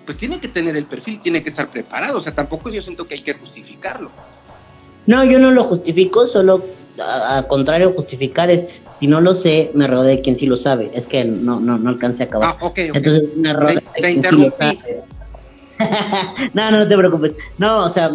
Speaker 2: pues tiene que tener el perfil, tiene que estar preparado. O sea, tampoco yo siento que hay que justificarlo.
Speaker 3: No, yo no lo justifico, solo al contrario, justificar es, si no lo sé, me rodeo de quien sí lo sabe. Es que no, no, no alcancé a acabar.
Speaker 2: Ah, ok, okay.
Speaker 3: Entonces me rodeo
Speaker 2: te, te interrumpí. Sí
Speaker 3: no, no, te preocupes. No, o sea,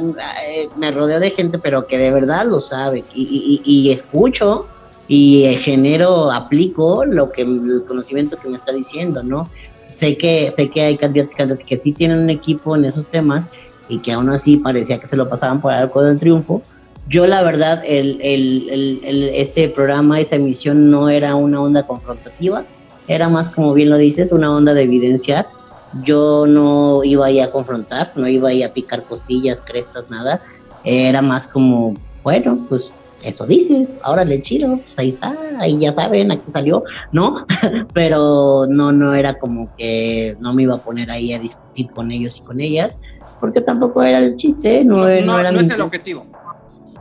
Speaker 3: eh, me rodeo de gente, pero que de verdad lo sabe. Y, y, y escucho y genero, aplico lo que el conocimiento que me está diciendo, ¿no? Sé que, sé que hay candidatos que sí tienen un equipo en esos temas y que aún así parecía que se lo pasaban por arco del triunfo. Yo, la verdad, ese programa, esa emisión no era una onda confrontativa, era más, como bien lo dices, una onda de evidenciar yo no iba ahí a confrontar, no iba ahí a picar costillas, crestas, nada. Era más como, bueno, pues eso dices, ahora le chido, pues ahí está, ahí ya saben, aquí salió, ¿no? Pero no, no era como que no me iba a poner ahí a discutir con ellos y con ellas, porque tampoco era el chiste, no,
Speaker 2: no,
Speaker 3: no,
Speaker 2: no
Speaker 3: era
Speaker 2: no es el objetivo.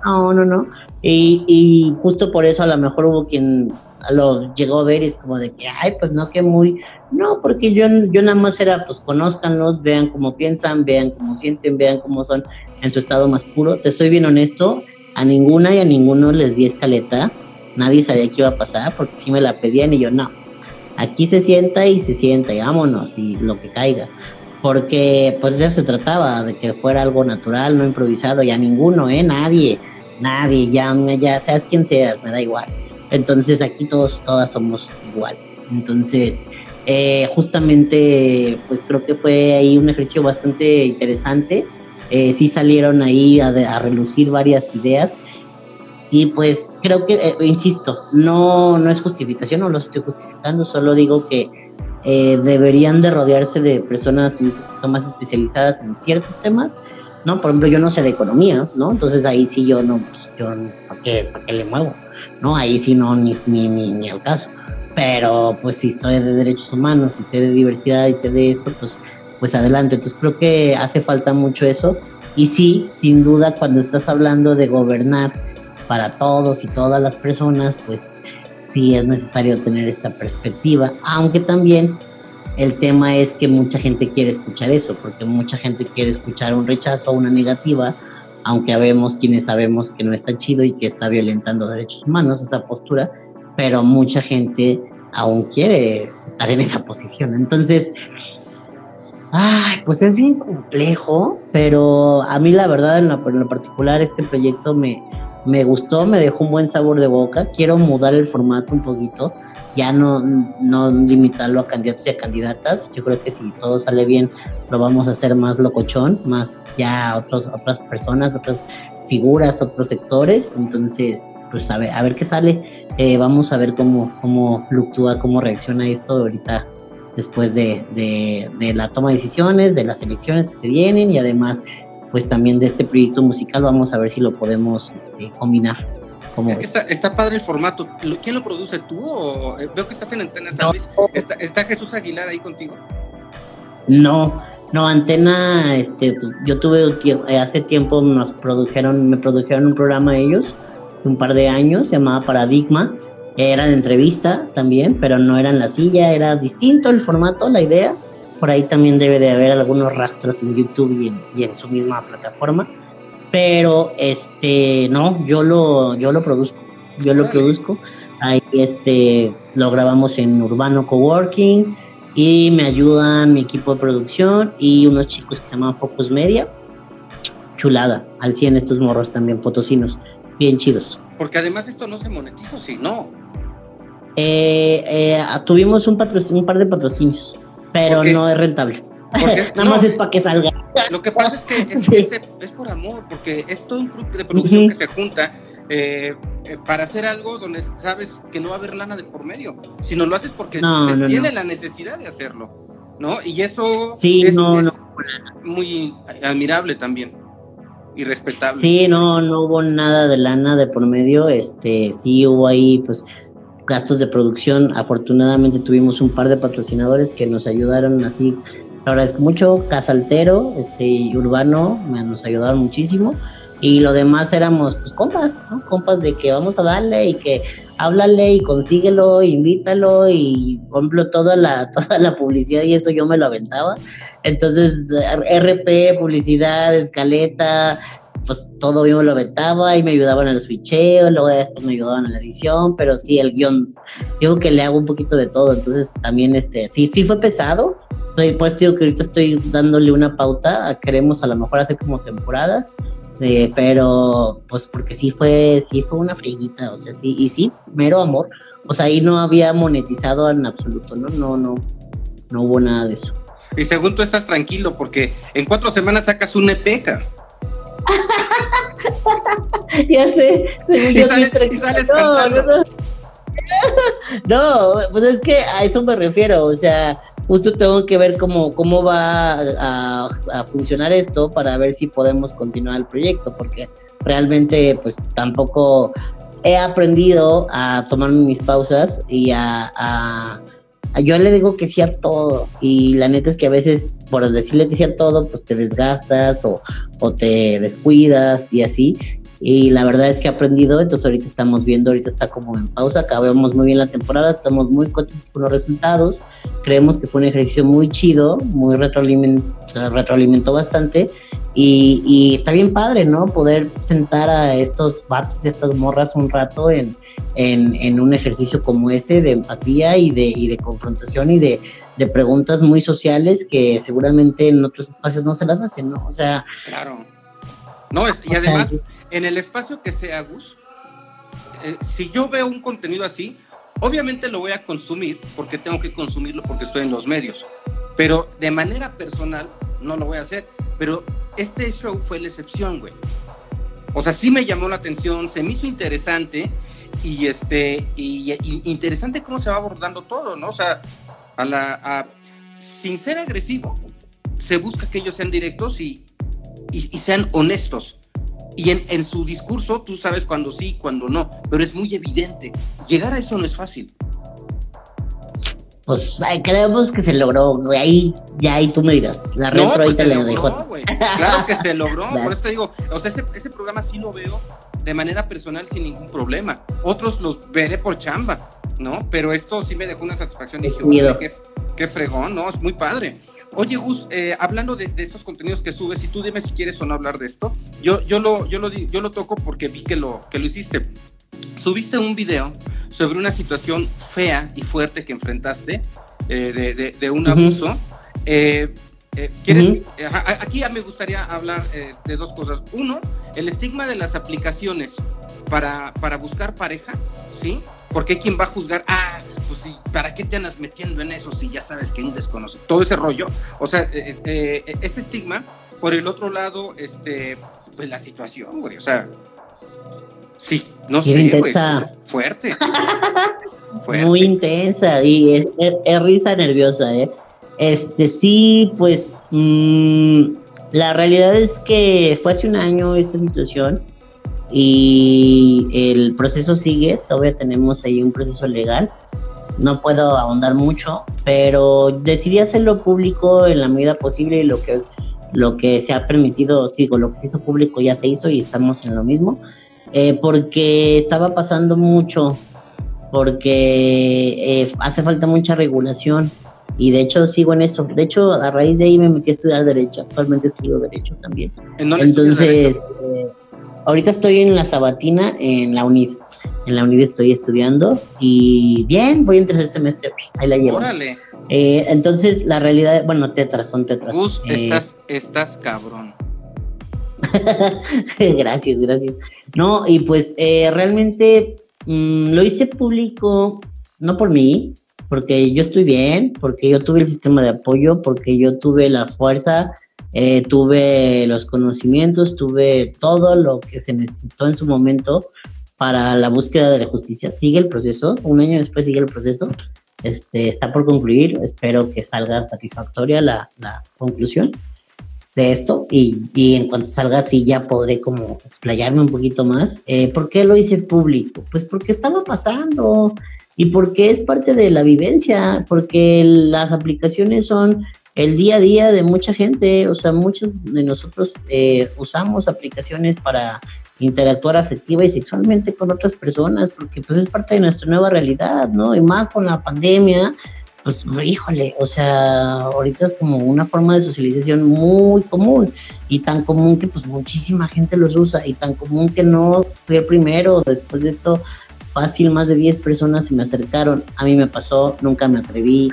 Speaker 3: No, no, no. Y, y justo por eso a lo mejor hubo quien lo llegó a ver y es como de que, ay, pues no, que muy... No, porque yo, yo nada más era, pues conózcanlos, vean cómo piensan, vean cómo sienten, vean cómo son en su estado más puro. Te soy bien honesto, a ninguna y a ninguno les di escaleta. Nadie sabía qué iba a pasar porque sí me la pedían y yo no. Aquí se sienta y se sienta y vámonos y lo que caiga. Porque pues eso se trataba, de que fuera algo natural, no improvisado y a ninguno, ¿eh? Nadie, nadie, ya, ya seas quien seas, me da igual. Entonces aquí todos, todas somos iguales. Entonces, eh, justamente, pues creo que fue ahí un ejercicio bastante interesante. Eh, sí salieron ahí a, a, relucir varias ideas. Y pues creo que, eh, insisto, no, no es justificación, no lo estoy justificando, solo digo que eh, deberían de rodearse de personas un poquito más especializadas en ciertos temas, ¿no? Por ejemplo, yo no sé de economía, ¿no? Entonces ahí sí yo no, pues, yo, ¿para qué, ¿para qué le muevo? ¿No? Ahí sí no, ni, ni, ni, ni al caso. Pero pues si soy de derechos humanos, y sé de diversidad y sé de esto, pues, pues adelante. Entonces creo que hace falta mucho eso. Y sí, sin duda, cuando estás hablando de gobernar para todos y todas las personas, pues sí es necesario tener esta perspectiva, aunque también El tema es que mucha gente quiere escuchar eso, porque mucha gente quiere escuchar un rechazo, una negativa, aunque habemos quienes sabemos que no está chido y que está violentando derechos humanos esa postura, pero mucha gente aún quiere estar en esa posición. Entonces, ay, pues es bien complejo, pero a mí la verdad en lo, particular este proyecto me, me gustó, me dejó un buen sabor de boca. Quiero mudar el formato un poquito, ya no, no limitarlo a candidatos y a candidatas. Yo creo que si todo sale bien, lo vamos a hacer más locochón, más ya otros, otras personas, otras figuras, otros sectores. Entonces, pues a ver, a ver qué sale. Eh, vamos a ver cómo, cómo fluctúa, cómo reacciona esto ahorita después de, de, la toma de decisiones, de las elecciones que se vienen y además pues también de este proyecto musical vamos a ver si lo podemos este, combinar.
Speaker 2: es que está, está, padre el formato. ¿Quién lo produce tú? O, eh, veo que estás en Antena San Luis. ¿Está, Jesús Aguilar ahí contigo?
Speaker 3: No, no, Antena, este, pues yo tuve eh, hace tiempo nos produjeron, me produjeron un programa ellos hace un par de años, se llamaba Paradigma. Era de entrevista también, pero no era en la silla, era distinto el formato, la idea. Por ahí también debe de haber algunos rastros en YouTube y en, su misma plataforma. Pero este, no, yo lo, yo lo produzco, yo lo produzco. Ahí este, lo grabamos en Urbano Coworking y me ayudan mi equipo de producción y unos chicos que se llaman Focus Media. Chulada, al 100 estos morros también, potosinos bien chidos.
Speaker 2: Porque además esto no se monetiza, ¿sí? No.
Speaker 3: Eh, eh, tuvimos un, un par de patrocinios, pero no es rentable. Nada más es para que salga.
Speaker 2: Lo que pasa es que es, por amor, porque es todo un club de producción que se junta eh, para hacer algo donde sabes que no va a haber lana de por medio, sino lo haces porque se tiene la necesidad de hacerlo, ¿no? Y eso es muy admirable también y respetable.
Speaker 3: Sí, no, no hubo nada de lana de por medio, este, sí hubo ahí pues gastos de producción, afortunadamente tuvimos un par de patrocinadores que nos ayudaron así, lo agradezco mucho, Casaltero, este, y Urbano, nos ayudaron muchísimo, y lo demás éramos pues compas. Compas de que vamos a darle y que háblale y consíguelo, invítalo y compro toda la, toda la publicidad y eso yo me lo aventaba. Entonces, RP, publicidad, escaleta, pues todo yo lo aventaba y me ayudaban en los ficheos, luego después me ayudaban en la edición, pero sí, el guion, digo que le hago un poquito de todo, entonces también este, sí, sí fue pesado, pues digo que ahorita estoy dándole una pauta, queremos a lo mejor hacer como temporadas, eh, pero pues porque sí fue, sí fue una friguita, o sea, sí, y sí, mero amor. O sea, ahí no había monetizado en absoluto, ¿no? No, no, no hubo nada de eso.
Speaker 2: Y según tú estás tranquilo, porque en cuatro semanas sacas un EPK.
Speaker 3: ya sé.
Speaker 2: Y, sales
Speaker 3: no, no, pues es que a eso me refiero, o sea, justo tengo que ver cómo, cómo va a, funcionar esto para ver si podemos continuar el proyecto, porque realmente pues tampoco he aprendido a tomarme mis pausas y a, yo le digo que sí a todo y la neta es que a veces por decirle que sí a todo pues te desgastas o, o te descuidas y así y la verdad es que he aprendido, entonces ahorita estamos viendo, ahorita está como en pausa, acabamos muy bien la temporada, estamos muy contentos con los resultados, creemos que fue un ejercicio muy chido, muy retroalimentó, retroalimentó bastante y, y, está bien padre, ¿no? Poder sentar a estos vatos y estas morras un rato en, en, en, un ejercicio como ese de empatía y de, y de confrontación y de, de preguntas muy sociales que seguramente en otros espacios no se las hacen, ¿no? O sea...
Speaker 2: Claro. No, y además en el espacio que sea, Gus, eh, si yo veo un contenido así, obviamente lo voy a consumir porque tengo que consumirlo porque estoy en los medios. Pero de manera personal no lo voy a hacer. Pero este show fue la excepción, güey. O sea, sí me llamó la atención, se me hizo interesante y este y, interesante cómo se va abordando todo, ¿no? O sea, a la sin ser agresivo, se busca que ellos sean directos y, y sean honestos. Y en, su discurso tú sabes cuando sí, cuando no, pero es muy evidente. Llegar a eso no es fácil.
Speaker 3: Pues creemos que se logró, güey. Ahí, ya ahí tú me dirás. La retro ahí
Speaker 2: pues te la dejó. Claro que se logró. Por eso te digo, o sea, ese, ese, programa sí lo veo de manera personal sin ningún problema. Otros los veré por chamba, ¿no? Pero esto sí me dejó una satisfacción. Dije, Qué fregón, ¿no? Es muy padre. Oye, Gus, eh, hablando de, de, estos contenidos que subes, y tú dime si quieres o no hablar de esto, yo, yo, lo, yo, lo, yo lo toco porque vi que lo, que lo hiciste. Subiste un video sobre una situación fea y fuerte que enfrentaste eh, de, de, de, un abuso. Uh -huh. eh, ¿quieres? Uh -huh. Aquí ya me gustaría hablar eh, de dos cosas. Uno, el estigma de las aplicaciones para, para buscar pareja, ¿sí? Porque hay quien va a juzgar, ah, pues sí, ¿para qué te andas metiendo en eso si ya sabes que un desconocido? Todo ese rollo, o sea, eh, eh, ese estigma. Por el otro lado, este, pues la situación, güey, o sea, sí, no sé, fuerte,
Speaker 3: fuerte. Muy intensa y es, es, es, risa nerviosa, ¿eh? Este, sí, pues, mmm, la realidad es que fue hace un año esta situación y el proceso sigue, todavía tenemos ahí un proceso legal, no puedo ahondar mucho, pero decidí hacerlo público en la medida posible y lo que, lo que se ha permitido, sigo, lo que se hizo público ya se hizo y estamos en lo mismo, eh, porque estaba pasando mucho, porque eh, hace falta mucha regulación y de hecho sigo en eso. De hecho, a raíz de ahí me metí a estudiar Derecho, actualmente estudio Derecho también.
Speaker 2: ¿En dónde
Speaker 3: Entonces,
Speaker 2: derecho?
Speaker 3: Ahorita estoy en la Sabatina, en la UNID. En la UNID estoy estudiando y bien, voy en tercer semestre, ahí la llevo.
Speaker 2: Órale.
Speaker 3: Eh, entonces, la realidad, bueno, tetras, son tetras.
Speaker 2: Gus,
Speaker 3: Eh,
Speaker 2: estás, estás cabrón.
Speaker 3: gracias, gracias. No, y pues eh, realmente mmm, lo hice público, no por mí, porque yo estoy bien, porque yo tuve el sistema de apoyo, porque yo tuve la fuerza, eh, tuve los conocimientos, tuve todo lo que se necesitó en su momento para la búsqueda de la justicia. Sigue el proceso, un año después sigue el proceso, este, está por concluir, espero que salga satisfactoria la, la conclusión de esto y, y, en cuanto salga así ya podré como explayarme un poquito más. Eh, ¿Por qué lo hice público? Pues porque estaba pasando y porque es parte de la vivencia, porque las aplicaciones son el día a día de mucha gente, o sea, muchos de nosotros eh, usamos aplicaciones para interactuar afectiva y sexualmente con otras personas, porque pues es parte de nuestra nueva realidad, ¿no? Y más con la pandemia, pues híjole, o sea, ahorita es como una forma de socialización muy común y tan común que pues muchísima gente los usa y tan común que no fui el primero, después de esto fácil más de 10 personas se me acercaron, a mí me pasó, nunca me atreví,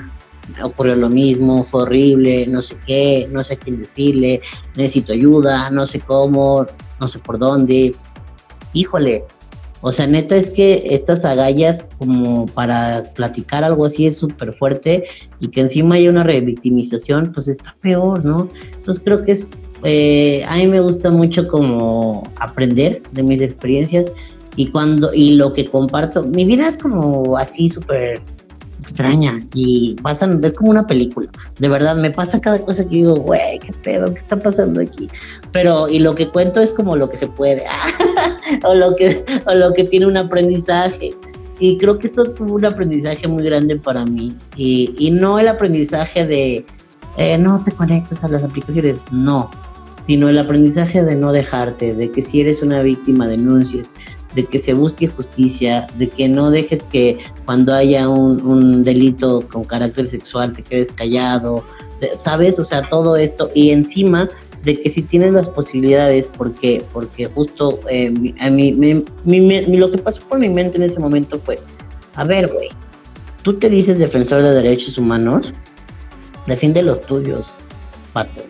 Speaker 3: ocurrió lo mismo, fue horrible, no sé qué, no sé quién decirle, necesito ayuda, no sé cómo, no sé por dónde. Híjole, o sea, neta es que estas agallas como para platicar algo así es súper fuerte y que encima hay una revictimización, pues está peor, ¿no? Entonces creo que es, eh, a mí me gusta mucho como aprender de mis experiencias y cuando, y lo que comparto, mi vida es como así súper extraña y pasan, es como una película. De verdad, me pasa cada cosa que digo, güey, qué pedo, qué está pasando aquí. Pero, y lo que cuento es como lo que se puede, o, lo que, o lo que tiene un aprendizaje. Y creo que esto tuvo un aprendizaje muy grande para mí. Y, y no el aprendizaje de, eh, no te conectes a las aplicaciones, no. Sino el aprendizaje de no dejarte, de que si eres una víctima denuncies, de que se busque justicia, de que no dejes que cuando haya un, un delito con carácter sexual te quedes callado, ¿sabes? O sea, todo esto y encima de que si tienes las posibilidades, porque, porque justo eh, a mí, mi, lo que pasó por mi mente en ese momento fue, a ver, güey, tú te dices defensor de derechos humanos, defiende los tuyos, pato.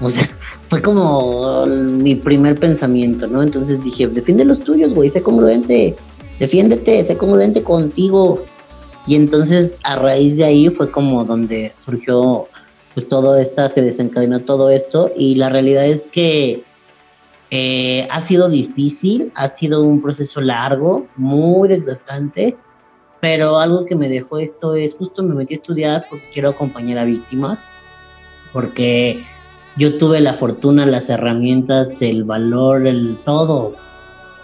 Speaker 3: O sea, fue como mi primer pensamiento, ¿no? Entonces dije, defiende los tuyos, güey, sé congruente, defiéndete, sé congruente contigo. Y entonces a raíz de ahí fue como donde surgió, pues todo esto, se desencadenó todo esto. Y la realidad es que eh, ha sido difícil, ha sido un proceso largo, muy desgastante. Pero algo que me dejó esto es justo me metí a estudiar porque quiero acompañar a víctimas, porque yo tuve la fortuna, las herramientas, el valor, el todo,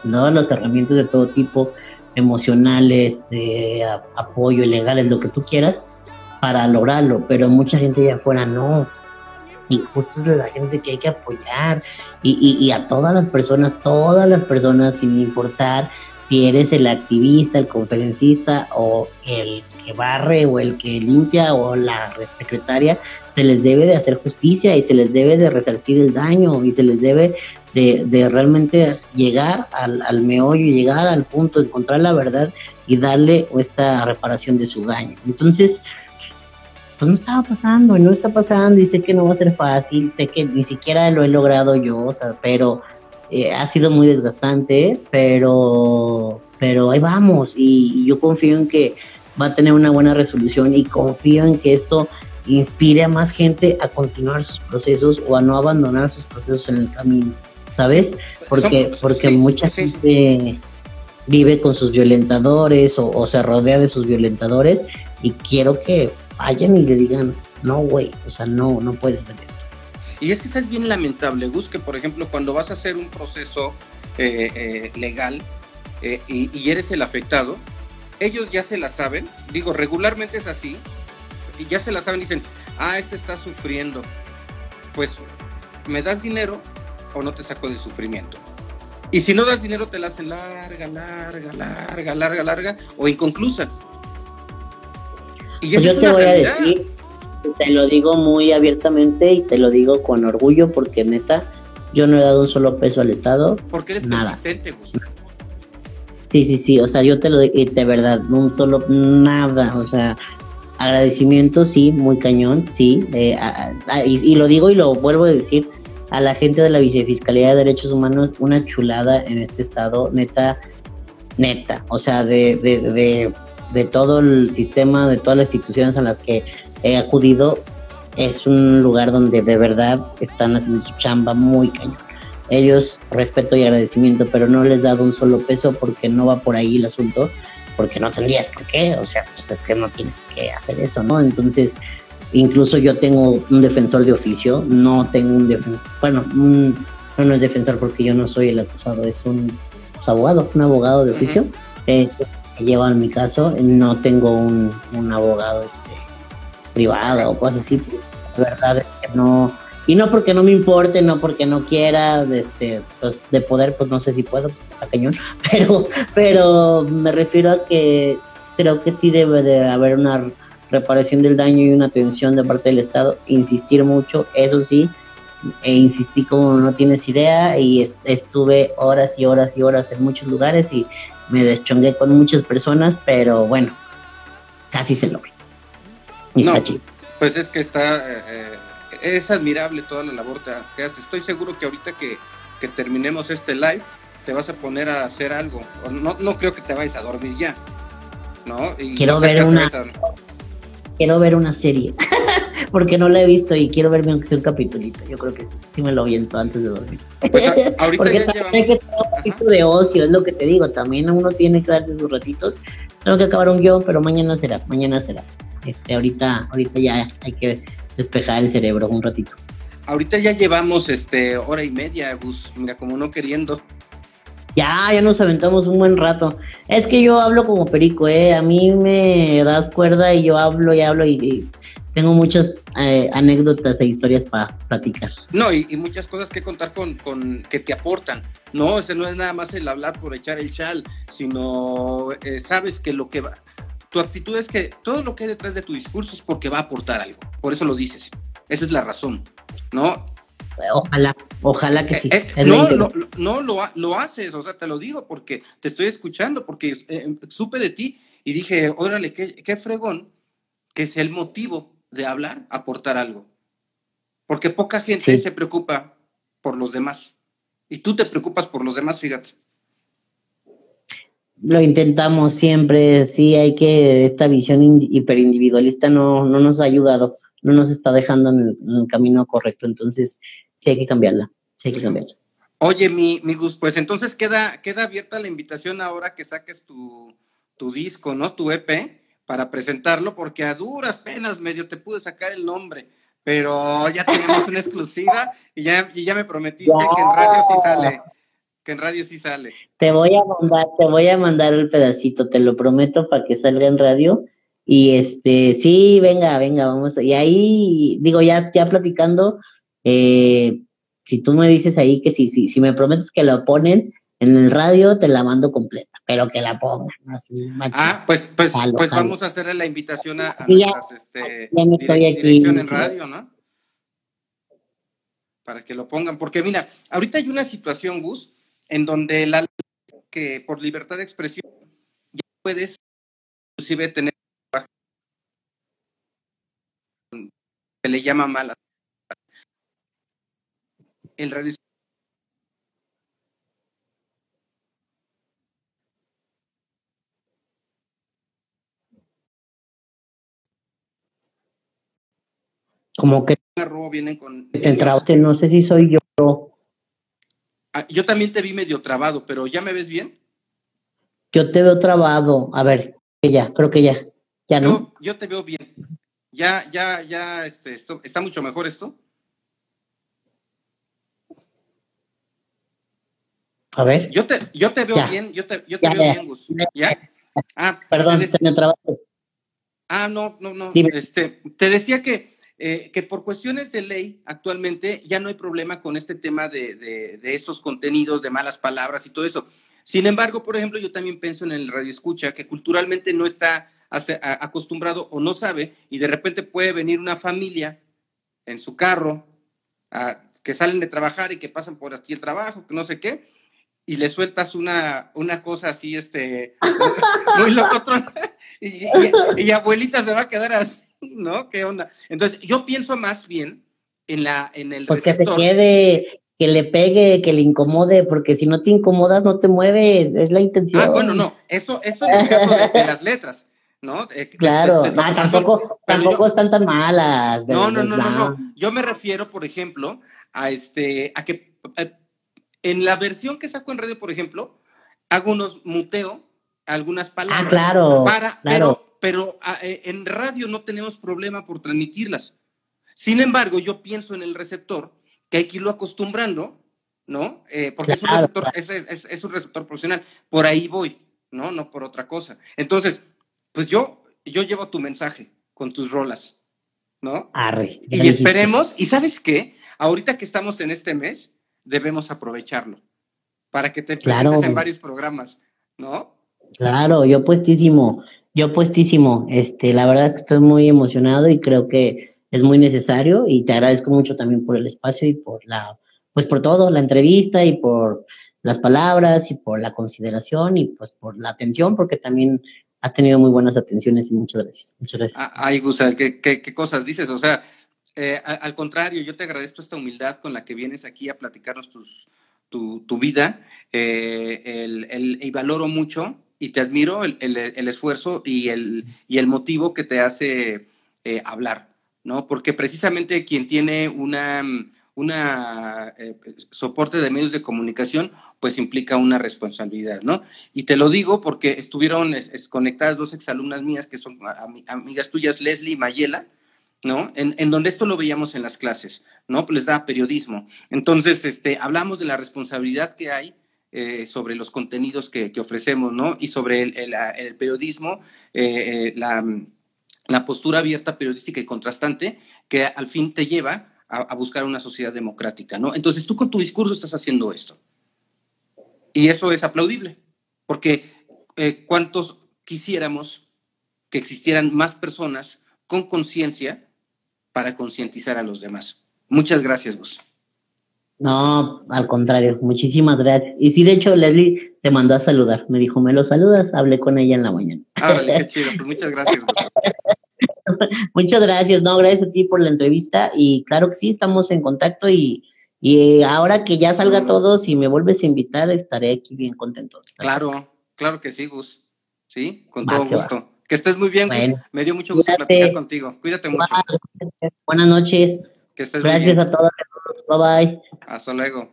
Speaker 3: todas las herramientas de todo tipo, emocionales, de apoyo, legales, lo que tú quieras, para lograrlo, pero mucha gente allá afuera no. Y justo es la gente que hay que apoyar y, y, y a todas las personas, todas las personas, sin importar si eres el activista, el conferencista o el que barre o el que limpia o la secretaria, se les debe de hacer justicia y se les debe de resarcir el daño y se les debe de, realmente llegar al, al meollo, llegar al punto, encontrar la verdad y darle esta reparación de su daño. Entonces, pues no estaba pasando y no está pasando y sé que no va a ser fácil, sé que ni siquiera lo he logrado yo, o sea, pero eh, ha sido muy desgastante, pero, pero ahí vamos y, yo confío en que va a tener una buena resolución y confío en que esto inspire a más gente a continuar sus procesos o a no abandonar sus procesos en el camino, ¿sabes? Porque, porque mucha gente vive con sus violentadores o, se rodea de sus violentadores y quiero que vayan y le digan, no, güey, o sea, no, no puedes hacer esto.
Speaker 2: Y es que es bien lamentable, Gus, que por ejemplo cuando vas a hacer un proceso eh, eh, legal eh, y, eres el afectado, ellos ya se la saben, digo, regularmente es así, y ya se la saben y dicen, ah, este está sufriendo, pues me das dinero o no te saco del sufrimiento. Y si no das dinero te la hacen larga, larga, larga, larga, larga o inconclusa.
Speaker 3: Y pues yo te voy a decir te lo digo muy abiertamente y te lo digo con orgullo porque neta, yo no he dado un solo peso al Estado.
Speaker 2: Porque eres
Speaker 3: nada.
Speaker 2: persistente,
Speaker 3: Sí, sí, sí, o sea, yo te lo digo, de verdad, un solo, nada, o sea, agradecimiento, sí, muy cañón, sí, eh, y, lo digo y lo vuelvo a decir, a la gente de la Vicefiscalía de Derechos Humanos, una chulada en este estado, neta, neta, o sea, de, de, de, de todo el sistema, de todas las instituciones a las que he acudido, es un lugar donde de verdad están haciendo su chamba muy cañón. Ellos, respeto y agradecimiento, pero no les he dado un solo peso porque no va por ahí el asunto, porque no tendrías por qué, o sea, pues es que no tienes que hacer eso, ¿no? Entonces, incluso yo tengo un defensor de oficio, no tengo un defensor, bueno, no, no es defensor porque yo no soy el acusado, es un pues, abogado, un abogado de oficio eh, que lleva en mi caso, no tengo un, un abogado este privada o cosas así, la verdad es que no, y no porque no me importe, no porque no quiera, este, pues de poder, pues no sé si puedo, a cañón, pero, pero me refiero a que creo que sí debe de haber una reparación del daño y una atención de parte del Estado, insistir mucho, eso sí, e insistí como no tienes idea y estuve horas y horas y horas en muchos lugares y me deschongué con muchas personas, pero bueno, casi se
Speaker 2: no, Pues es que está, eh, eh, es admirable toda la labor que haces. Estoy seguro que ahorita que, terminemos este live, te vas a poner a hacer algo. No, no creo que te vayas a dormir ya. ¿no?
Speaker 3: quiero ver una... Quiero ver una serie, porque no la he visto y quiero verme aunque sea un capitulito. Yo creo que sí, sí me lo viento antes de dormir.
Speaker 2: Pues ahorita porque ya
Speaker 3: también que un ratito de ocio, es lo que te digo. También uno tiene que darse sus ratitos. Tengo que acabar un guion, pero mañana será, mañana será. Este, ahorita, ahorita ya hay que despejar el cerebro un ratito.
Speaker 2: Ahorita ya llevamos este hora y media, Gus, mira, como no queriendo.
Speaker 3: Ya, ya nos aventamos un buen rato. Es que yo hablo como perico, ¿eh? A mí me das cuerda y yo hablo y hablo y, tengo muchas eh, anécdotas e historias para platicar.
Speaker 2: No, y, muchas cosas que contar con, con, que te aportan. No, ese no es nada más el hablar por echar el chal, sino eh, sabes que lo que va, tu actitud es que todo lo que hay detrás de tu discurso es porque va a aportar algo. Por eso lo dices. Esa es la razón, ¿no?
Speaker 3: Ojalá, ojalá que sí.
Speaker 2: Eh, eh, no, lo, no lo, haces, o sea, te lo digo porque te estoy escuchando, porque eh, supe de ti y dije, órale, qué, qué fregón, que es el motivo de hablar, aportar algo. Porque poca gente se preocupa por los demás. Y tú te preocupas por los demás, fíjate
Speaker 3: lo intentamos siempre, sí hay que, esta visión hiperindividualista no, no nos ha ayudado, no nos está dejando en el, camino correcto, entonces sí hay que cambiarla, sí hay que cambiarla.
Speaker 2: Oye, mi, mi Gus, pues entonces queda, queda abierta la invitación ahora que saques tu, tu disco, ¿no? Tu EP, para presentarlo, porque a duras penas medio te pude sacar el nombre, pero ya tenemos una exclusiva y ya, y ya me prometiste que en radio sí sale en radio sí sale.
Speaker 3: Te voy a mandar, te voy a mandar el pedacito, te lo prometo para que salga en radio. Y este, sí, venga, venga, vamos. Y ahí, digo, ya, ya platicando, eh, si tú me dices ahí que si, si, si me prometes que lo ponen, En el radio te la mando completa, pero que la pongan así, machín.
Speaker 2: Ah, pues, pues,
Speaker 3: Jalo,
Speaker 2: pues
Speaker 3: jalo.
Speaker 2: vamos a hacerle la invitación a, a
Speaker 3: Sí, ya-
Speaker 2: nuestras este,
Speaker 3: ya me estoy aquí.
Speaker 2: dirección en radio, ¿no? Para que lo pongan, porque mira, ahorita hay una situación, Gus, en donde la ley que por libertad de expresión ya puedes inclusive tener se le llama mala. El radio
Speaker 3: Como que
Speaker 2: vienen con
Speaker 3: te entraste, no sé si soy yo.
Speaker 2: Ah, yo también te vi medio trabado, pero ¿ya me ves bien?
Speaker 3: Yo te veo trabado. A ver, ya, creo que ya. Ya no.
Speaker 2: Yo, yo te veo bien. Ya, ya, ya, este, esto, está mucho mejor esto.
Speaker 3: A ver,
Speaker 2: Yo te, yo te veo
Speaker 3: Ya.
Speaker 2: bien, yo te, yo te
Speaker 3: Ya,
Speaker 2: veo
Speaker 3: ya.
Speaker 2: bien, Gus. ¿Ya? Ah,
Speaker 3: perdón,
Speaker 2: te
Speaker 3: me trabaste.
Speaker 2: ah, no, no, no.
Speaker 3: Dime.
Speaker 2: Este, te decía que, eh, que por cuestiones de ley, actualmente ya no hay problema con este tema de, de, estos contenidos, de malas palabras y todo eso. Sin embargo, por ejemplo, yo también pienso en el radio escucha, que culturalmente no está acostumbrado o no sabe, y de repente puede venir una familia en su carro, que salen de trabajar y que pasan por aquí el trabajo, que no sé qué, y le sueltas una, una cosa así, este, muy locotrón, y, y, y abuelita se va a quedar así, ¿no? ¿Qué onda? Entonces, yo pienso más bien en la, en el
Speaker 3: Pues que se
Speaker 2: receptor.
Speaker 3: quede, que le pegue, que le incomode, porque si no te incomodas, no te mueves. Es la intención.
Speaker 2: Ah, bueno, no, eso, eso en el caso de, de las letras, ¿no? Eh,
Speaker 3: Claro,
Speaker 2: de- de-
Speaker 3: no, tampoco,
Speaker 2: yo-
Speaker 3: tampoco están tan malas.
Speaker 2: No, no, no, no, no. Yo me refiero, por ejemplo, a este, a que eh, en la versión que saco en radio, por ejemplo, hago unos muteo algunas palabras.
Speaker 3: Ah, claro,
Speaker 2: Para,
Speaker 3: claro.
Speaker 2: pero, pero ah, eh, en radio no tenemos problema por transmitirlas. Sin embargo, yo pienso en el receptor que hay que irlo acostumbrando, ¿no? Eh, porque es, un receptor, es, es- es un receptor profesional. Por ahí voy, ¿no? No por otra cosa. Entonces, pues yo, yo llevo tu mensaje con tus rolas, ¿no?
Speaker 3: Arre.
Speaker 2: Y
Speaker 3: dijiste.
Speaker 2: esperemos, y sabes qué, ahorita que estamos en este mes, debemos aprovecharlo para que te
Speaker 3: Claro.
Speaker 2: presentes en varios programas, ¿no?
Speaker 3: Claro, yo puestísimo, yo puestísimo. Este, la verdad que estoy muy emocionado y creo que es muy necesario y te agradezco mucho también por el espacio y por la, pues por todo, la entrevista y por las palabras y por la consideración y pues por la atención, porque también has tenido muy buenas atenciones y muchas gracias. Muchas gracias.
Speaker 2: Ah, Ay, Gusa, ¿qué, qué, cosas dices? O sea, eh, al contrario, yo te agradezco esta humildad con la que vienes aquí a platicarnos tus, tu, tu vida eh, y valoro mucho y te admiro el, el- esfuerzo y el, y el motivo que te hace eh, hablar, ¿no? Porque precisamente quien tiene una, una eh, soporte de medios de comunicación, pues implica una responsabilidad, ¿no? Y te lo digo porque estuvieron es- es conectadas dos exalumnas mías que son ami- amigas tuyas, Leslie y Mayela, ¿no? En, en donde esto lo veíamos en las clases, ¿no? Les da periodismo. Entonces, este, hablamos de la responsabilidad que hay eh, sobre los contenidos que, ofrecemos, ¿no? Y sobre el, el periodismo, eh, eh, la, postura abierta, periodística y contrastante que al fin te lleva a, buscar una sociedad democrática, ¿no? Entonces, tú con tu discurso estás haciendo esto. Y eso es aplaudible, porque ¿cuántos quisiéramos que existieran más personas con conciencia para concientizar a los demás? Muchas gracias, Gus.
Speaker 3: No, al contrario, muchísimas gracias. Y sí, de hecho, Leslie te mandó a saludar. Me dijo, ¿me lo saludas? Hablé con ella en la mañana.
Speaker 2: Ah, qué chido. Pues muchas gracias.
Speaker 3: Muchas gracias, no, gracias a ti por la entrevista y claro que sí, estamos en contacto y, y ahora que ya salga todo, si me vuelves a invitar, estaré aquí bien contento.
Speaker 2: Claro, claro que sí, Gus. Sí, con
Speaker 3: Va,
Speaker 2: todo
Speaker 3: que va.
Speaker 2: gusto. Que estés muy bien, Gus. Me dio mucho gusto
Speaker 3: Cuídate.
Speaker 2: platicar contigo. Cuídate mucho.
Speaker 3: Buenas noches,
Speaker 2: Que estés muy
Speaker 3: gracias
Speaker 2: bien.
Speaker 3: a todos, bye bye.
Speaker 2: Hasta luego.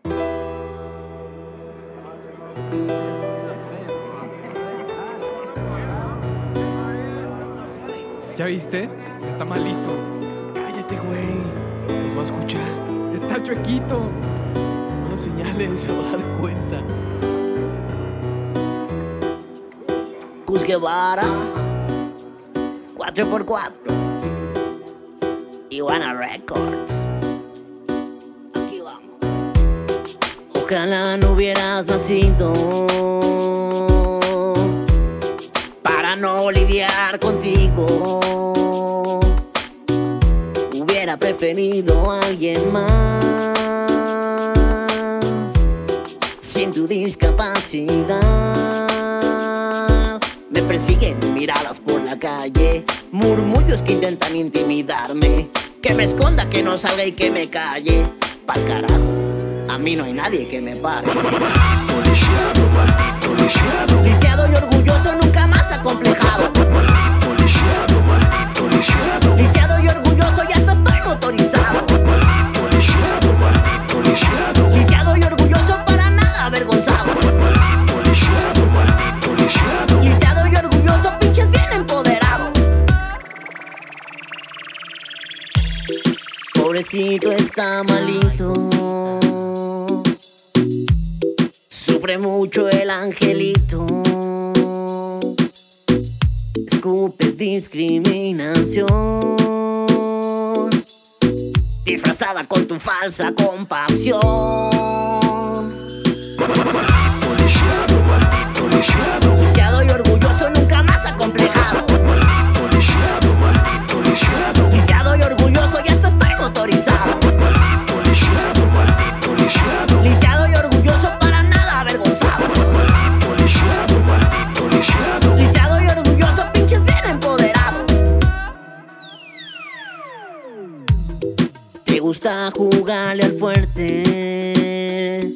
Speaker 4: ¿Ya viste? Está malito. Cállate, güey. Nos va a escuchar. Está chuequito. No nos señales, se va a dar cuenta.
Speaker 6: Cus Guevara 4x4 Iguana Records Aquí vamos
Speaker 3: Ojalá no hubieras nacido para no lidiar contigo. Hubiera preferido a alguien más sin tu discapacidad. Me persiguen miradas por la calle, murmullos que intentan intimidarme. Que me esconda, que no salga y que me calle. Pa'l carajo, a mí no hay nadie que me pare. Lisiado y orgulloso, nunca más acomplejado. Pobrecito está malito. Sufre mucho el angelito. Escupes discriminación. Disfrazada con tu falsa compasión. Lisiado y orgulloso, nunca más acomplejado. Lisiado y orgulloso, motorizado. Lisiado y orgulloso, para nada avergonzado. Lisiado y orgulloso, pinches bien empoderado. Te gusta jugarle al fuerte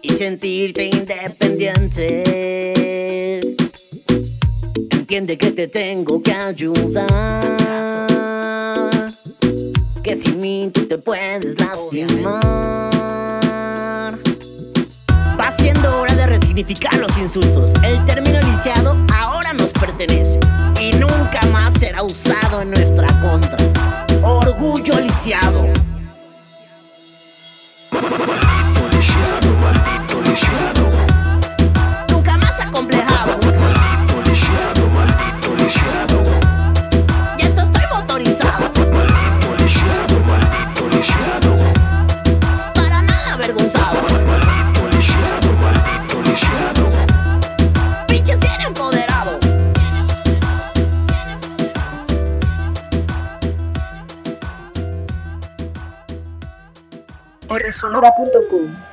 Speaker 3: y sentirte independiente. Entiende que te tengo que ayudar. Que sin mí tú te puedes lastimar. Va siendo hora de resignificar los insultos. El término lisiado ahora nos pertenece y nunca más será usado en nuestra contra. Orgullo lisiado. Nunca más acomplejado.
Speaker 7: rsonora.com